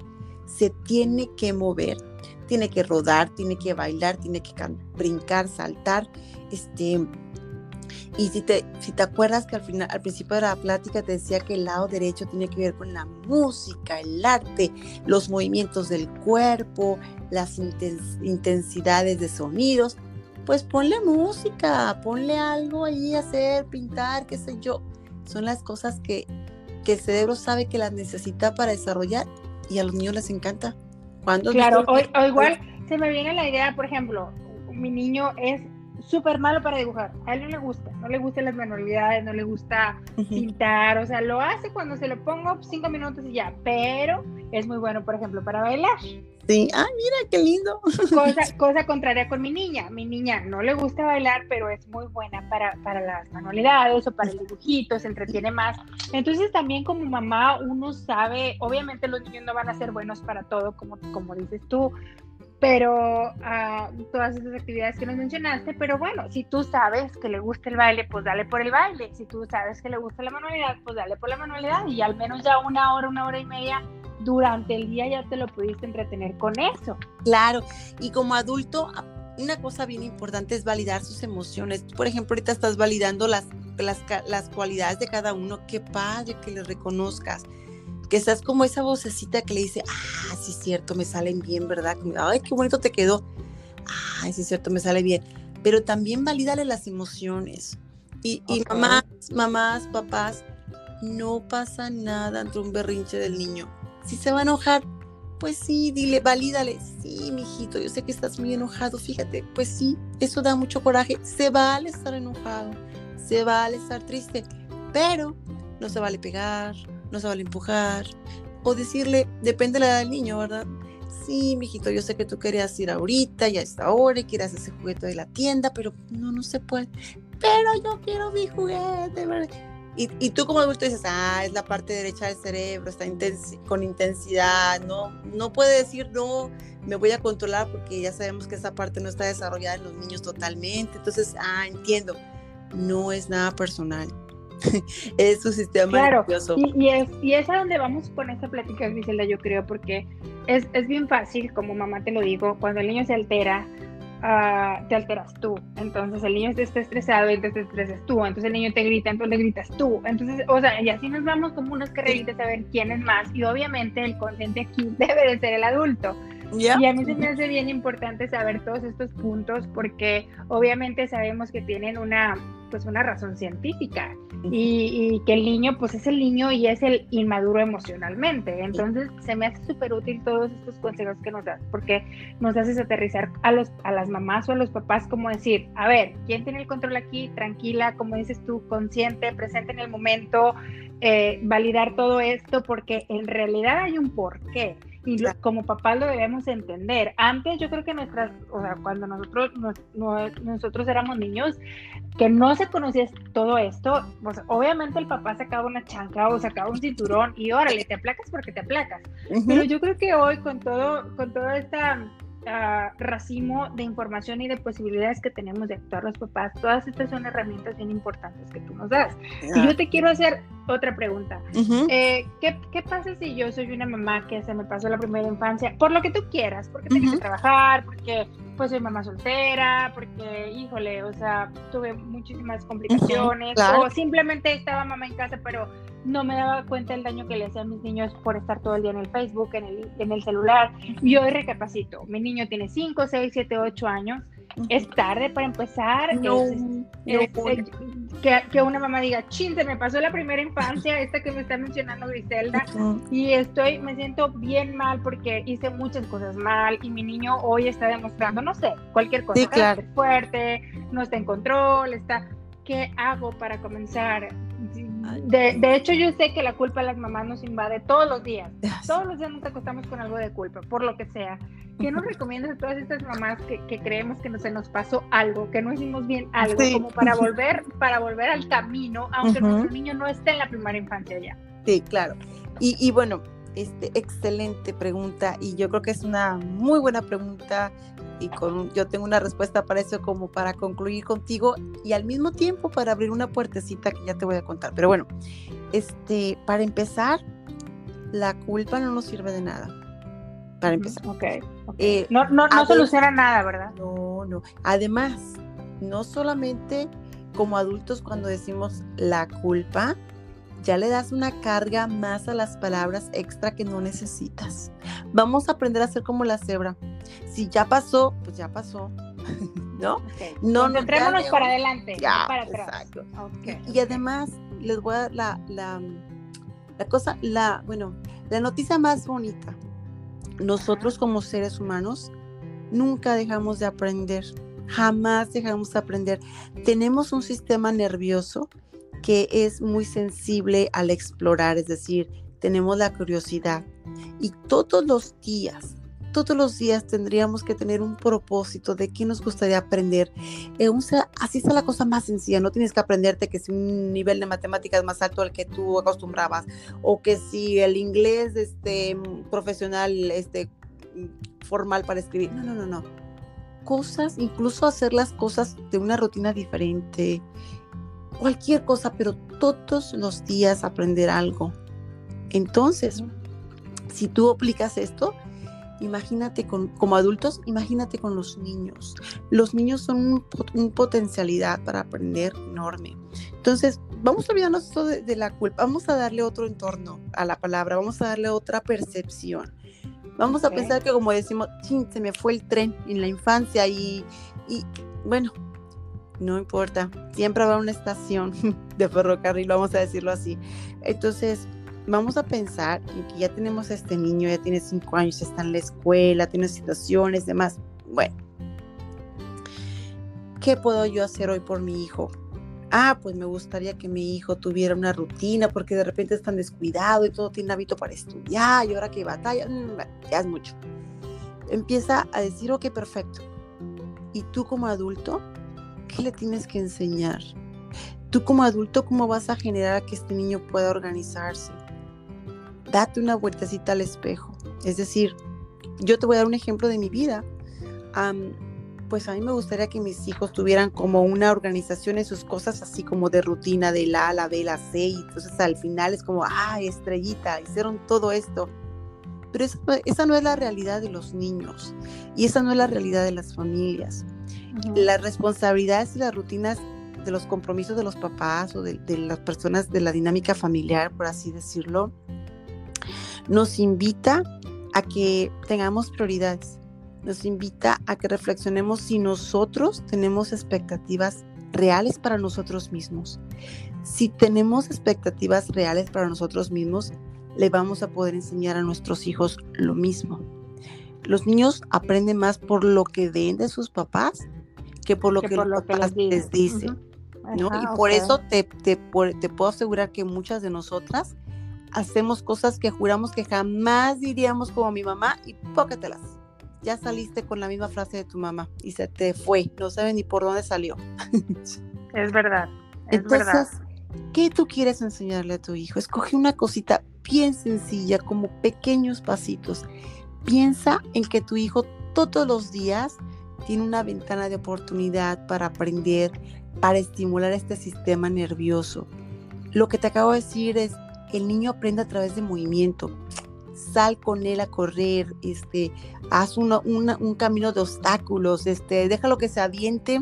se tiene que mover, tiene que rodar, tiene que bailar, tiene que brincar, saltar, este, y si te, si te acuerdas que al, final, al principio de la plática te decía que el lado derecho tiene que ver con la música, el arte, los movimientos del cuerpo, las intensidades de sonidos, pues ponle música, ponle algo ahí a hacer, pintar, qué sé yo. Son las cosas que, que el cerebro sabe que las necesita para desarrollar y a los niños les encanta. Cuando claro, o, o igual se me viene la idea, por ejemplo, mi niño es súper malo para dibujar. A él no le gusta, no le gustan las manualidades, no le gusta pintar, o sea, lo hace cuando se lo pongo cinco minutos y ya, pero es muy bueno, por ejemplo, para bailar. Sí, ay, mira, qué lindo. Cosa, cosa contraria con mi niña. Mi niña no le gusta bailar, pero es muy buena para, para las manualidades o para el dibujito, se entretiene más. Entonces también como mamá uno sabe, obviamente los niños no van a ser buenos para todo, como, como dices tú, pero uh, todas esas actividades que nos mencionaste, pero bueno, si tú sabes que le gusta el baile, pues dale por el baile, si tú sabes que le gusta la manualidad, pues dale por la manualidad y al menos ya una hora, una hora y media durante el día ya te lo pudiste entretener con eso. Claro, y como adulto, una cosa bien importante es validar sus emociones. Por ejemplo, ahorita estás validando las, las, las cualidades de cada uno, qué padre que le reconozcas que estás como esa vocecita que le dice, ah, sí es cierto, me salen bien, ¿verdad? Ay, qué bonito te quedó. Ay, sí es cierto, me sale bien. Pero también valídale las emociones. Y, y mamás, mamás, papás, no pasa nada entre un berrinche del niño. Si se va a enojar, pues sí, dile, valídale. Sí, mijito, yo sé que estás muy enojado, fíjate. Pues sí, eso da mucho coraje. Se vale estar enojado, se vale estar triste, pero no se vale pegar, no se vale empujar, o decirle, depende de la edad del niño, ¿verdad? Sí, mijito, yo sé que tú querías ir ahorita y a esta hora y quieras ese juguete de la tienda, pero no, no se puede. Pero yo quiero mi juguete, ¿verdad? Y, y, tú como adulto dices, ah, es la parte derecha del cerebro, está con intensidad, no, no puede decir, no, me voy a controlar porque ya sabemos que esa parte no está desarrollada en los niños totalmente. Entonces, ah, entiendo, no es nada personal. es su sistema claro, Y, es, y es a donde vamos con esta plática, Griselda, yo creo, porque es, es bien fácil, como mamá te lo digo, cuando el niño se altera, uh, te alteras tú. Entonces el niño está estresado y entonces te estresas tú. Entonces el niño te grita, entonces le gritas tú. Entonces, o sea, y así nos vamos como unos carreritas a ver quién es más. Y obviamente el consciente aquí debe de ser el adulto. Y a mí se me hace bien importante saber todos estos puntos porque obviamente sabemos que tienen una, pues una razón científica y, que el niño pues es el niño y es el inmaduro emocionalmente. Entonces se me hace súper útil todos estos consejos que nos das porque nos haces aterrizar a, los, a las mamás o a los papás como decir, a ver, ¿quién tiene el control aquí? Tranquila, como dices tú, consciente, presente en el momento, eh, validar todo esto porque en realidad hay un porqué y como papás lo debemos entender. Antes yo creo que nuestras, o sea, cuando nosotros, nosotros éramos niños, que no se conocía todo esto, pues obviamente el papá sacaba una chanca o sacaba un cinturón y órale, te aplacas porque te aplacas. Pero yo creo que hoy con todo, con toda esta racimo de información y de posibilidades que tenemos de actuar los papás, todas estas son herramientas bien importantes que tú nos das. Y yo te quiero hacer otra pregunta. Eh, ¿qué, ¿qué, pasa si yo soy una mamá que se me pasó la primera infancia? Por lo que tú quieras, porque tengo que trabajar, porque pues soy mamá soltera, porque, híjole, o sea, tuve muchísimas complicaciones, o simplemente estaba mamá en casa, pero no me daba cuenta del daño que le hacía a mis niños por estar todo el día en el Facebook, en el, en el celular. Y hoy recapacito, mi niño tiene 5, 6, 7, 8 años. Es tarde para empezar. No, que, que, una mamá diga, chin, se me pasó la primera infancia, esta que me está mencionando Griselda, y estoy, me siento bien mal porque hice muchas cosas mal y mi niño hoy está demostrando, no sé, cualquier cosa, sí, claro. fuerte, no está en control, está, ¿qué hago para comenzar? De, de, hecho, yo sé que la culpa de las mamás nos invade todos los días. Todos los días nos acostamos con algo de culpa, por lo que sea. ¿Qué nos recomiendas a todas estas mamás que, que creemos que no, se nos pasó algo, que no hicimos bien algo, como para volver, para volver al camino, aunque nuestro niño no esté en la primera infancia ya? Sí, claro. Y, y bueno, este, excelente pregunta y yo creo que es una muy buena pregunta y con, yo tengo una respuesta para eso como para concluir contigo y al mismo tiempo para abrir una puertecita que ya te voy a contar. Pero bueno, este, para empezar, la culpa no nos sirve de nada. Para empezar. Okay, eh, no, no, no soluciona nada, ¿verdad? No, no. Además, no solamente como adultos cuando decimos la culpa, ya le das una carga más a las palabras extra que no necesitas. Vamos a aprender a ser como la cebra. Si ya pasó, pues ya pasó. ¿No? No Concentrémonos para adelante, ya, para atrás. Exacto. Y, además, les voy a dar la, la, cosa, la, bueno, la noticia más bonita. Nosotros como seres humanos nunca dejamos de aprender. Jamás dejamos de aprender. Tenemos un sistema nervioso que es muy sensible al explorar, es decir, tenemos la curiosidad y todos los días todos los días tendríamos que tener un propósito de qué nos gustaría aprender. Eh, así está la cosa más sencilla, no tienes que aprenderte que si un nivel de matemáticas más alto al que tú acostumbrabas o que si el inglés este, profesional este, formal para escribir. No, no, no, no. Cosas, incluso hacer las cosas de una rutina diferente, cualquier cosa, pero todos los días aprender algo. Entonces, si tú aplicas esto, imagínate con, como adultos, imagínate con los niños. Los niños son un, potencialidad para aprender enorme. Entonces, vamos a olvidarnos esto de, la culpa, vamos a darle otro entorno a la palabra, vamos a darle otra percepción. Vamos a pensar que como decimos, se me fue el tren en la infancia y, y bueno, no importa, siempre habrá una estación de ferrocarril, vamos a decirlo así. Entonces, vamos a pensar en que ya tenemos a este niño, ya tiene cinco años, está en la escuela, tiene situaciones, demás. Bueno, ¿qué puedo yo hacer hoy por mi hijo? Ah, pues me gustaría que mi hijo tuviera una rutina porque de repente es tan descuidado y todo tiene hábito para estudiar y ahora que batalla, mm, ya es mucho. Empieza a decir, ok, perfecto. Y tú como adulto, ¿qué le tienes que enseñar? Tú como adulto, ¿cómo vas a generar que este niño pueda organizarse? Date una vueltecita al espejo. Es decir, yo te voy a dar un ejemplo de mi vida. pues a mí me gustaría que mis hijos tuvieran como una organización en sus cosas, así como de rutina, de la A, la B, la C, y entonces al final es como, ah, estrellita, hicieron todo esto. Pero esa, no es la realidad de los niños y esa no es la realidad de las familias. Las responsabilidades y las rutinas de los compromisos de los papás o de, de las personas de la dinámica familiar, por así decirlo, nos invita a que tengamos prioridades, nos invita a que reflexionemos si nosotros tenemos expectativas reales para nosotros mismos. Si tenemos expectativas reales para nosotros mismos, le vamos a poder enseñar a nuestros hijos lo mismo. Los niños aprenden más por lo que ven de sus papás que por lo que, los papás les dicen. ¿no? y por eso te, te, te, puedo asegurar que muchas de nosotras hacemos cosas que juramos que jamás diríamos como mi mamá y pócatelas. Ya saliste con la misma frase de tu mamá y se te fue, no sabes ni por dónde salió. Es verdad. Es Entonces, ¿qué tú quieres enseñarle a tu hijo? Escoge una cosita bien sencilla, como pequeños pasitos. Piensa en que tu hijo todos los días tiene una ventana de oportunidad para aprender, para estimular este sistema nervioso. Lo que te acabo de decir es, el niño aprende a través de movimiento. Sal con él a correr, este, haz un camino de obstáculos, este, déjalo que se aviente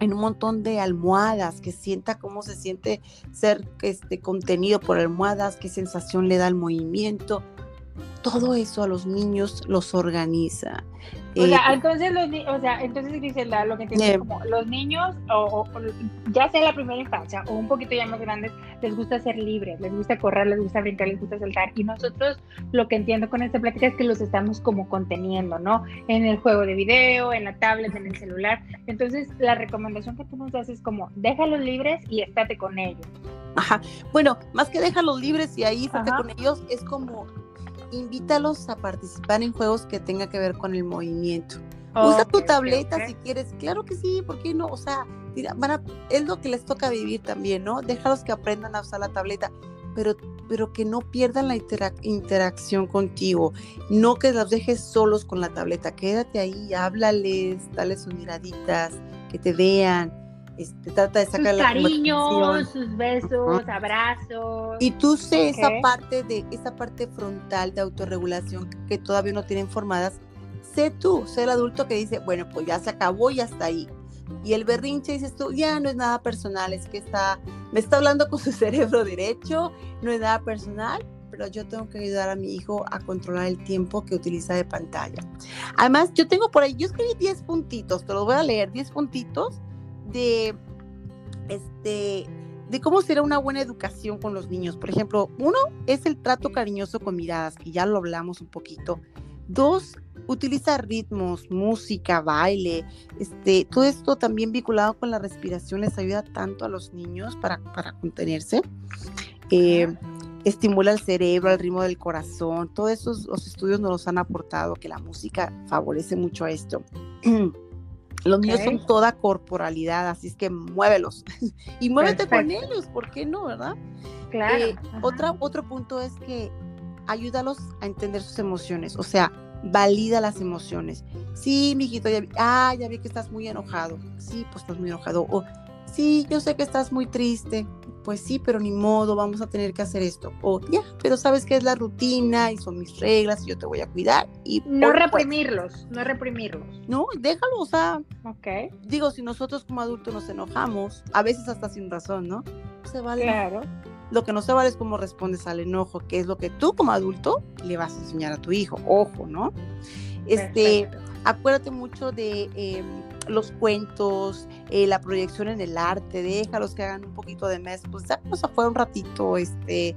en un montón de almohadas, que sienta cómo se siente ser este, contenido por almohadas, qué sensación le da el movimiento. Todo eso a los niños los organiza. O sea, entonces los o sea, entonces Griselda, lo que entiendo es como los niños, o, ya sea la primera infancia o un poquito ya más grandes, les gusta ser libres, les gusta correr, les gusta brincar, les gusta saltar. Y nosotros lo que entiendo con esta plática es que los estamos como conteniendo, ¿no? En el juego de video, en la tablet, en el celular. Entonces, la recomendación que tú nos das es como, déjalos libres y estate con ellos. Ajá. Bueno, más que déjalos libres y ahí estate con ellos, es como invítalos a participar en juegos que tengan que ver con el movimiento. Usa tu tableta si quieres, claro que sí, ¿por qué no? O sea, van es lo que les toca vivir también, ¿no? Déjalos que aprendan a usar la tableta, pero, pero que no pierdan la interacción contigo, no que los dejes solos con la tableta, quédate ahí, háblales, dale sus miraditas, que te vean, este, trata de sacar sus cariños, sus besos, abrazos. Y tú sé esa parte de esa parte frontal de autorregulación que todavía no tienen formadas. Sé tú, sé el adulto que dice, bueno, pues ya se acabó y hasta ahí. Y el berrinche dices tú, ya no es nada personal, es que está, me está hablando con su cerebro derecho, no es nada personal, pero yo tengo que ayudar a mi hijo a controlar el tiempo que utiliza de pantalla. Además, yo tengo por ahí, yo escribí 10 puntitos, te los voy a leer, 10 puntitos de, este, de cómo será una buena educación con los niños. Por ejemplo, uno es el trato cariñoso con miradas, que ya lo hablamos un poquito. Dos, utiliza ritmos, música, baile, este, todo esto también vinculado con la respiración les ayuda tanto a los niños para, para contenerse. Eh, estimula el cerebro, el ritmo del corazón. Todos esos los estudios nos han aportado que la música favorece mucho a esto. Los niños son toda corporalidad, así es que muévelos y muévete con ellos, ¿por qué no, verdad? Claro. Eh, otra, otro punto es que ayúdalos a entender sus emociones, o sea, valida las emociones. Sí, mijito, ya vi, ah, ya vi que estás muy enojado. Sí, pues estás muy enojado. O sí, yo sé que estás muy triste pues sí, pero ni modo, vamos a tener que hacer esto. O ya, pero sabes que es la rutina y son mis reglas y yo te voy a cuidar. Y no reprimirlos, no reprimirlos. No, déjalo, o sea. Ok. Digo, si nosotros como adultos nos enojamos, a veces hasta sin razón, ¿no? Se vale. Claro. Lo que no se vale es cómo respondes al enojo, que es lo que tú como adulto le vas a enseñar a tu hijo. Ojo, ¿no? Este, acuérdate mucho de em, los cuentos, eh, la proyección en el arte, déjalos que hagan un poquito de mes, pues sácanos afuera un ratito, este,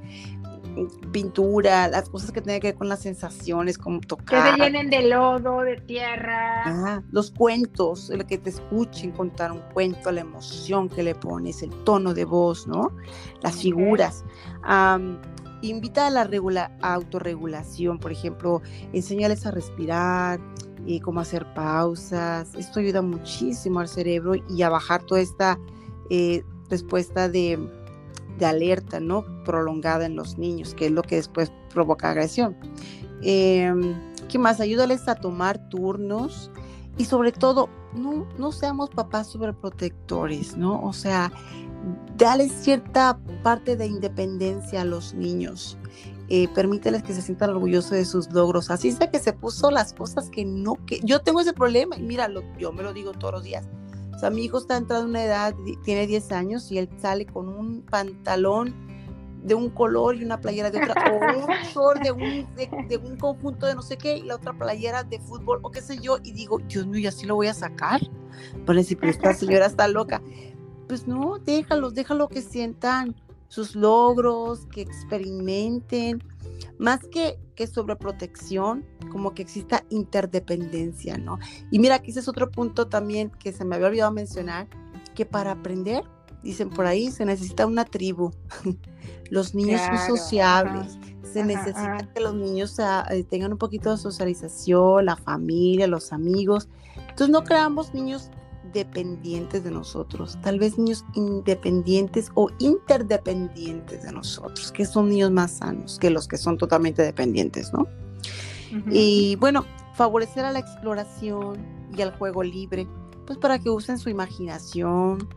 pintura, las cosas que tienen que ver con las sensaciones, como tocar. Que se llenen de lodo, de tierra. los cuentos, el que te escuchen contar un cuento, la emoción que le pones, el tono de voz, ¿no? Las figuras. invita a la regula autorregulación, por ejemplo, enséñales a respirar, y cómo hacer pausas. Esto ayuda muchísimo al cerebro y a bajar toda esta eh, respuesta de, alerta, ¿no? Prolongada en los niños, que es lo que después provoca agresión. Em, ¿Qué más? Ayúdales a tomar turnos y sobre todo, no, no seamos papás sobreprotectores, ¿no? O sea, dale cierta parte de independencia a los niños. Eh, permíteles que se sientan orgullosos de sus logros. Así de que se puso las cosas que no, que yo tengo ese problema y mira, yo me lo digo todos los días. O sea, mi hijo está entrando en una edad, tiene 10 años y él sale con un pantalón de un color y una playera de otra, o un short de un, de, un conjunto de no sé qué y la otra playera de fútbol o qué sé yo, y digo, Dios mío, ¿y así lo voy a sacar? Para decir, pero esta señora está loca. Pues no, déjalos, déjalo que sientan sus logros, que experimenten, más que, que sobreprotección, como que exista interdependencia, ¿no? Y mira, aquí ese es otro punto también que se me había olvidado mencionar, que para aprender, dicen por ahí, se necesita una tribu. los niños son sociables, se necesita que los niños ah, eh, tengan un poquito de socialización, la familia, los amigos. Entonces no creamos niños dependientes de nosotros, tal vez niños independientes o interdependientes de nosotros, que son niños más sanos que los que son totalmente dependientes, ¿no? Y bueno, favorecer a la exploración y al juego libre, pues para que usen su imaginación,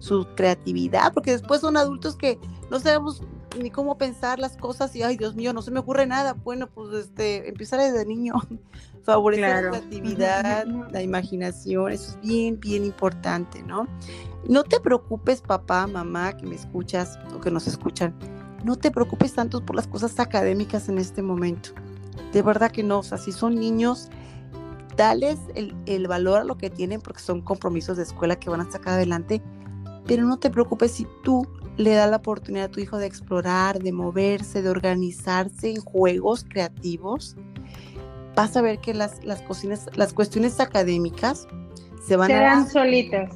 su creatividad, porque después son adultos que no sabemos ni cómo pensar las cosas y ay Dios mío, no se me ocurre nada. Bueno, pues este, empezar desde niño favorecer la creatividad, la imaginación, eso es bien, bien importante, ¿no? No te preocupes, papá, mamá, que me escuchas o que nos escuchan, no te preocupes tanto por las cosas académicas en este momento. De verdad que no, o sea, si son niños, dales el, el valor a lo que tienen porque son compromisos de escuela que van a sacar adelante, pero no te preocupes si tú le das la oportunidad a tu hijo de explorar, de moverse, de organizarse en juegos creativos vas a ver que las, las, cocinas, las cuestiones académicas se van a... dan solitas.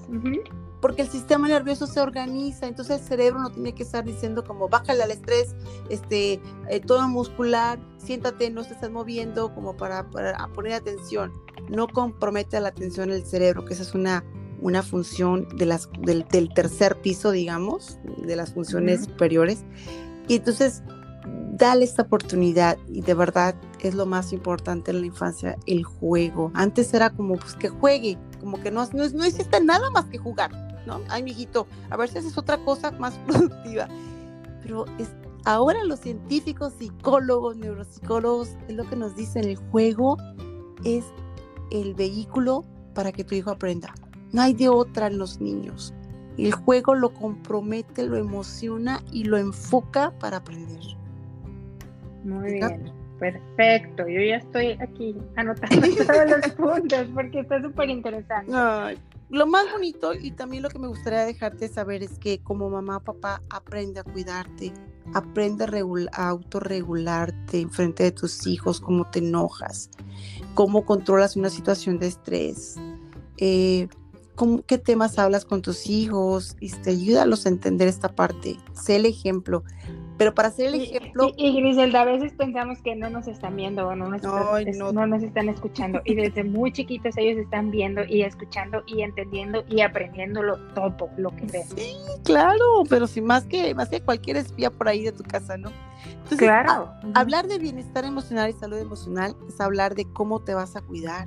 Porque el sistema nervioso se organiza, entonces el cerebro no tiene que estar diciendo como bájale al estrés, este, eh, todo muscular, siéntate, no te estás moviendo como para, para poner atención. No compromete la atención el cerebro, que esa es una, una función de las, del, tercer piso, digamos, de las funciones superiores. Y entonces dale esta oportunidad y de verdad es lo más importante en la infancia, el juego. Antes era como pues que juegue, como que no, no, no existe nada más que jugar, ¿no? Ay, mijito, a ver si haces otra cosa más productiva. Pero es, ahora los científicos, psicólogos, neuropsicólogos, es lo que nos dicen, el juego es el vehículo para que tu hijo aprenda. No hay de otra en los niños. El juego lo compromete, lo emociona y lo enfoca para aprender. Muy bien, perfecto. Yo ya estoy aquí anotando todos los puntos porque está súper interesante. lo más bonito y también lo que me gustaría dejarte saber es que como mamá, papá, aprende a cuidarte, aprende a, autorregularte en frente de tus hijos, cómo te enojas, cómo controlas una situación de estrés. Eh, qué temas hablas con tus hijos y te ayúdalos a entender esta parte. Sé el ejemplo Pero para hacer el ejemplo... Y, Griselda, a veces pensamos que no nos están viendo o no nos, no. nos están escuchando. Y desde muy chiquitos ellos están viendo y escuchando y entendiendo y aprendiéndolo todo lo que ven. Sí, claro, pero si más que, más que cualquier espía por ahí de tu casa, ¿no? claro. Hablar de bienestar emocional y salud emocional es hablar de cómo te vas a cuidar.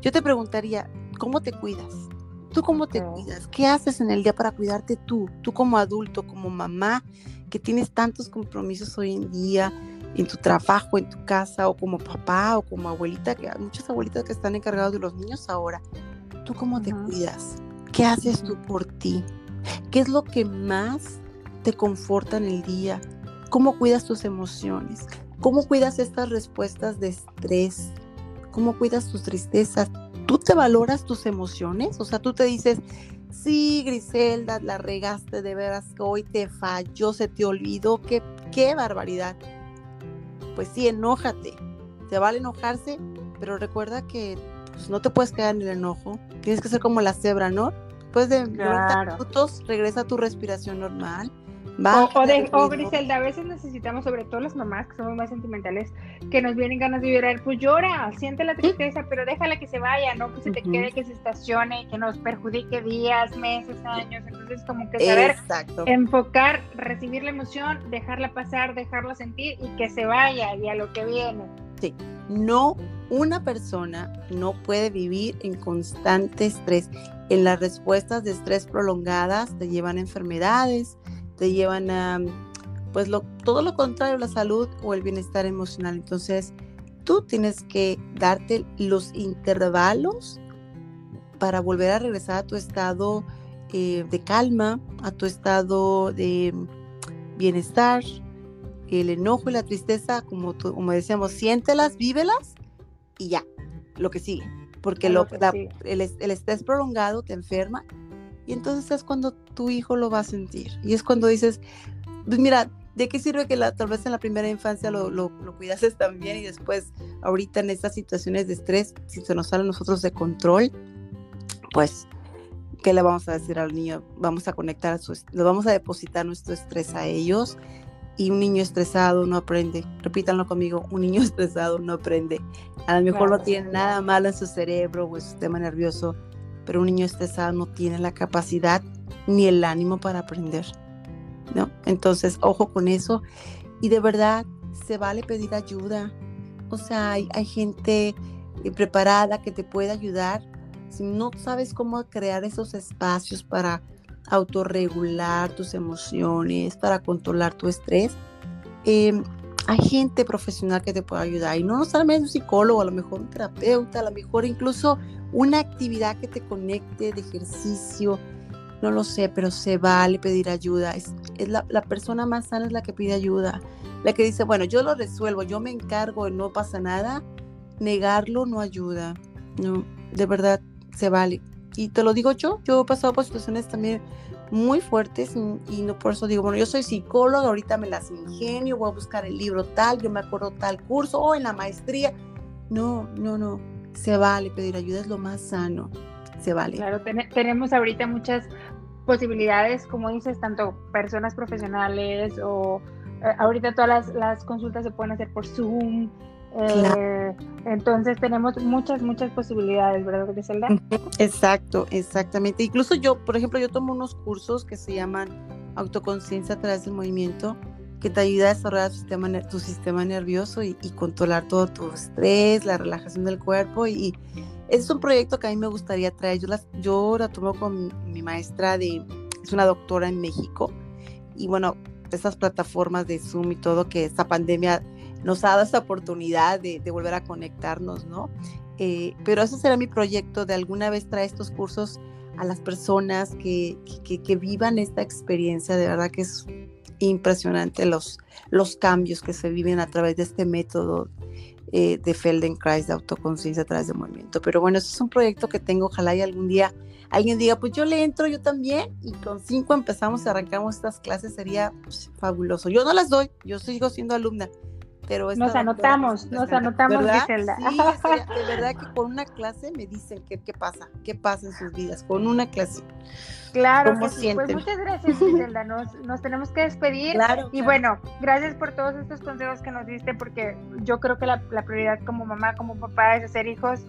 Yo te preguntaría, ¿cómo te cuidas? ¿Tú cómo te cuidas? ¿Qué haces en el día para cuidarte tú? Tú como adulto, como mamá, que tienes tantos compromisos hoy en día en tu trabajo, en tu casa, o como papá, o como abuelita, que hay muchas abuelitas que están encargadas de los niños ahora. ¿Tú cómo te cuidas? ¿Qué haces tú por ti? ¿Qué es lo que más te conforta en el día? ¿Cómo cuidas tus emociones? ¿Cómo cuidas estas respuestas de estrés? ¿Cómo cuidas tus tristezas? ¿Tú te valoras tus emociones? O sea, tú te dices, sí, Griselda, la regaste de veras que hoy te falló, se te olvidó, qué, qué barbaridad. Pues sí, enójate. Te vale enojarse, pero recuerda que pues, no te puedes quedar en el enojo. Tienes que ser como la cebra, ¿no? Después de 90 minutos regresa a tu respiración normal o, de, o, Griselda, a veces necesitamos, sobre todo las mamás que somos más sentimentales, que nos vienen ganas de llorar, pues llora, siente la tristeza, pero déjala que se vaya, no que se te quede, que se estacione, que nos perjudique días, meses, años. Entonces, como que saber enfocar, recibir la emoción, dejarla pasar, dejarla sentir y que se vaya y a lo que viene. Sí, no, una persona no puede vivir en constante estrés. En las respuestas de estrés prolongadas te llevan enfermedades, te llevan a, pues lo, todo lo contrario, la salud o el bienestar emocional. Entonces, tú tienes que darte los intervalos para volver a regresar a tu estado eh, de calma, a tu estado de bienestar. El enojo y la tristeza, como, como decíamos, siéntelas, vívelas y ya, lo que sigue. Porque lo, el, el estrés prolongado te enferma y entonces es cuando tu hijo lo va a sentir. Y es cuando dices, pues mira, ¿de qué sirve que la, tal vez en la primera infancia lo, lo, lo cuidases también y después ahorita en estas situaciones de estrés, si se nos sale a nosotros de control, pues, ¿qué le vamos a decir al niño? Vamos a conectar a su, lo vamos a depositar nuestro estrés a ellos y un niño estresado no aprende. Repítanlo conmigo, un niño estresado no aprende. A lo mejor no tiene nada malo en su cerebro o en su sistema nervioso, pero un niño estresado no tiene la capacidad ni el ánimo para aprender, ¿no? Entonces, ojo con eso. Y de verdad, se vale pedir ayuda. O sea, hay, gente eh, preparada que te puede ayudar. Si no sabes cómo crear esos espacios para autorregular tus emociones, para controlar tu estrés, em, hay gente profesional que te puede ayudar. Y no solamente un psicólogo, a lo mejor un terapeuta, a lo mejor incluso una actividad que te conecte de ejercicio, no lo sé, pero se vale pedir ayuda. Es, la, persona más sana es la que pide ayuda. La que dice, bueno, yo lo resuelvo, yo me encargo no pasa nada. Negarlo no ayuda. No, de verdad, se vale. Y te lo digo yo, yo he pasado por situaciones también muy fuertes y, no por eso digo, bueno, yo soy psicóloga, ahorita me las ingenio, voy a buscar el libro tal, yo me acuerdo tal curso o en la maestría. No, no, no se vale pedir ayuda, es lo más sano, se vale. Claro, tenemos ahorita muchas posibilidades, como dices, tanto personas profesionales o eh, ahorita todas las, consultas se pueden hacer por Zoom. Eh, entonces tenemos muchas, muchas posibilidades, ¿verdad, Griselda? Exacto, exactamente. Incluso yo, por ejemplo, yo tomo unos cursos que se llaman autoconciencia a través del movimiento que te ayuda a desarrollar tu sistema, tu sistema nervioso y, controlar todo tu estrés, la relajación del cuerpo. Y, es un proyecto que a mí me gustaría traer. Yo, las, yo la tomo con mi, maestra, de, es una doctora en México. Y bueno, esas plataformas de Zoom y todo, que esta pandemia nos ha dado esta oportunidad de, de volver a conectarnos, ¿no? Eh, pero eso será mi proyecto de alguna vez traer estos cursos a las personas que, que, que, vivan esta experiencia, de verdad que es impresionante los, los cambios que se viven a través de este método eh, de Feldenkrais de autoconciencia a través del movimiento. Pero bueno, eso es un proyecto que tengo, ojalá y algún día alguien diga, pues yo le entro, yo también, y con cinco empezamos y arrancamos estas clases, sería pues, fabuloso. Yo no las doy, yo sigo siendo alumna, Pero nos anotamos, nos anotamos, Griselda. Sí, de verdad que con una clase me dicen qué, qué pasa, qué pasa en sus vidas, con una clase. Claro que sí. Pues muchas gracias, Griselda. Nos, nos tenemos que despedir. Claro, y bueno, gracias por todos estos consejos que nos diste, porque yo creo que la, la prioridad como mamá, como papá, es hacer hijos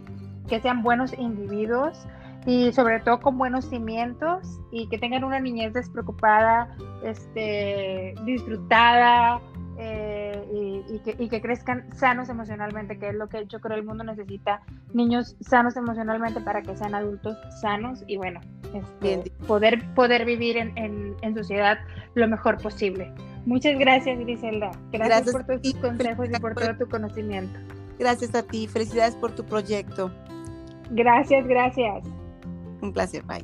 que sean buenos individuos y sobre todo con buenos cimientos y que tengan una niñez despreocupada, este, disfrutada, eh, y, que, crezcan sanos emocionalmente, que es lo que yo creo el mundo necesita, niños sanos emocionalmente para que sean adultos sanos y bueno, este, poder, poder vivir en, sociedad lo mejor posible. Muchas gracias, Griselda. Gracias, por tus consejos y por todo tu conocimiento. Gracias a ti, felicidades por tu proyecto. Gracias, gracias. Un placer, bye.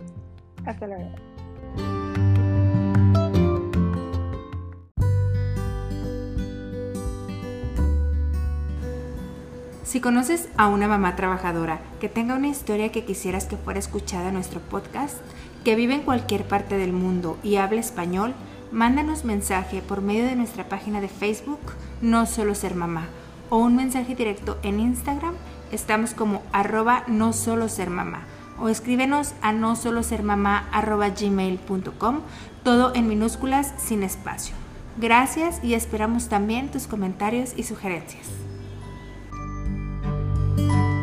Hasta luego. Si conoces a una mamá trabajadora que tenga una historia que quisieras que fuera escuchada en nuestro podcast, que vive en cualquier parte del mundo y hable español, mándanos mensaje por medio de nuestra página de Facebook No Solo Ser Mamá o un mensaje directo en Instagram. Estamos como arroba no solo ser mamá o escríbenos a no solo ser mamá arroba gmail.com, todo en minúsculas sin espacio. Gracias y esperamos también tus comentarios y sugerencias. Thank you.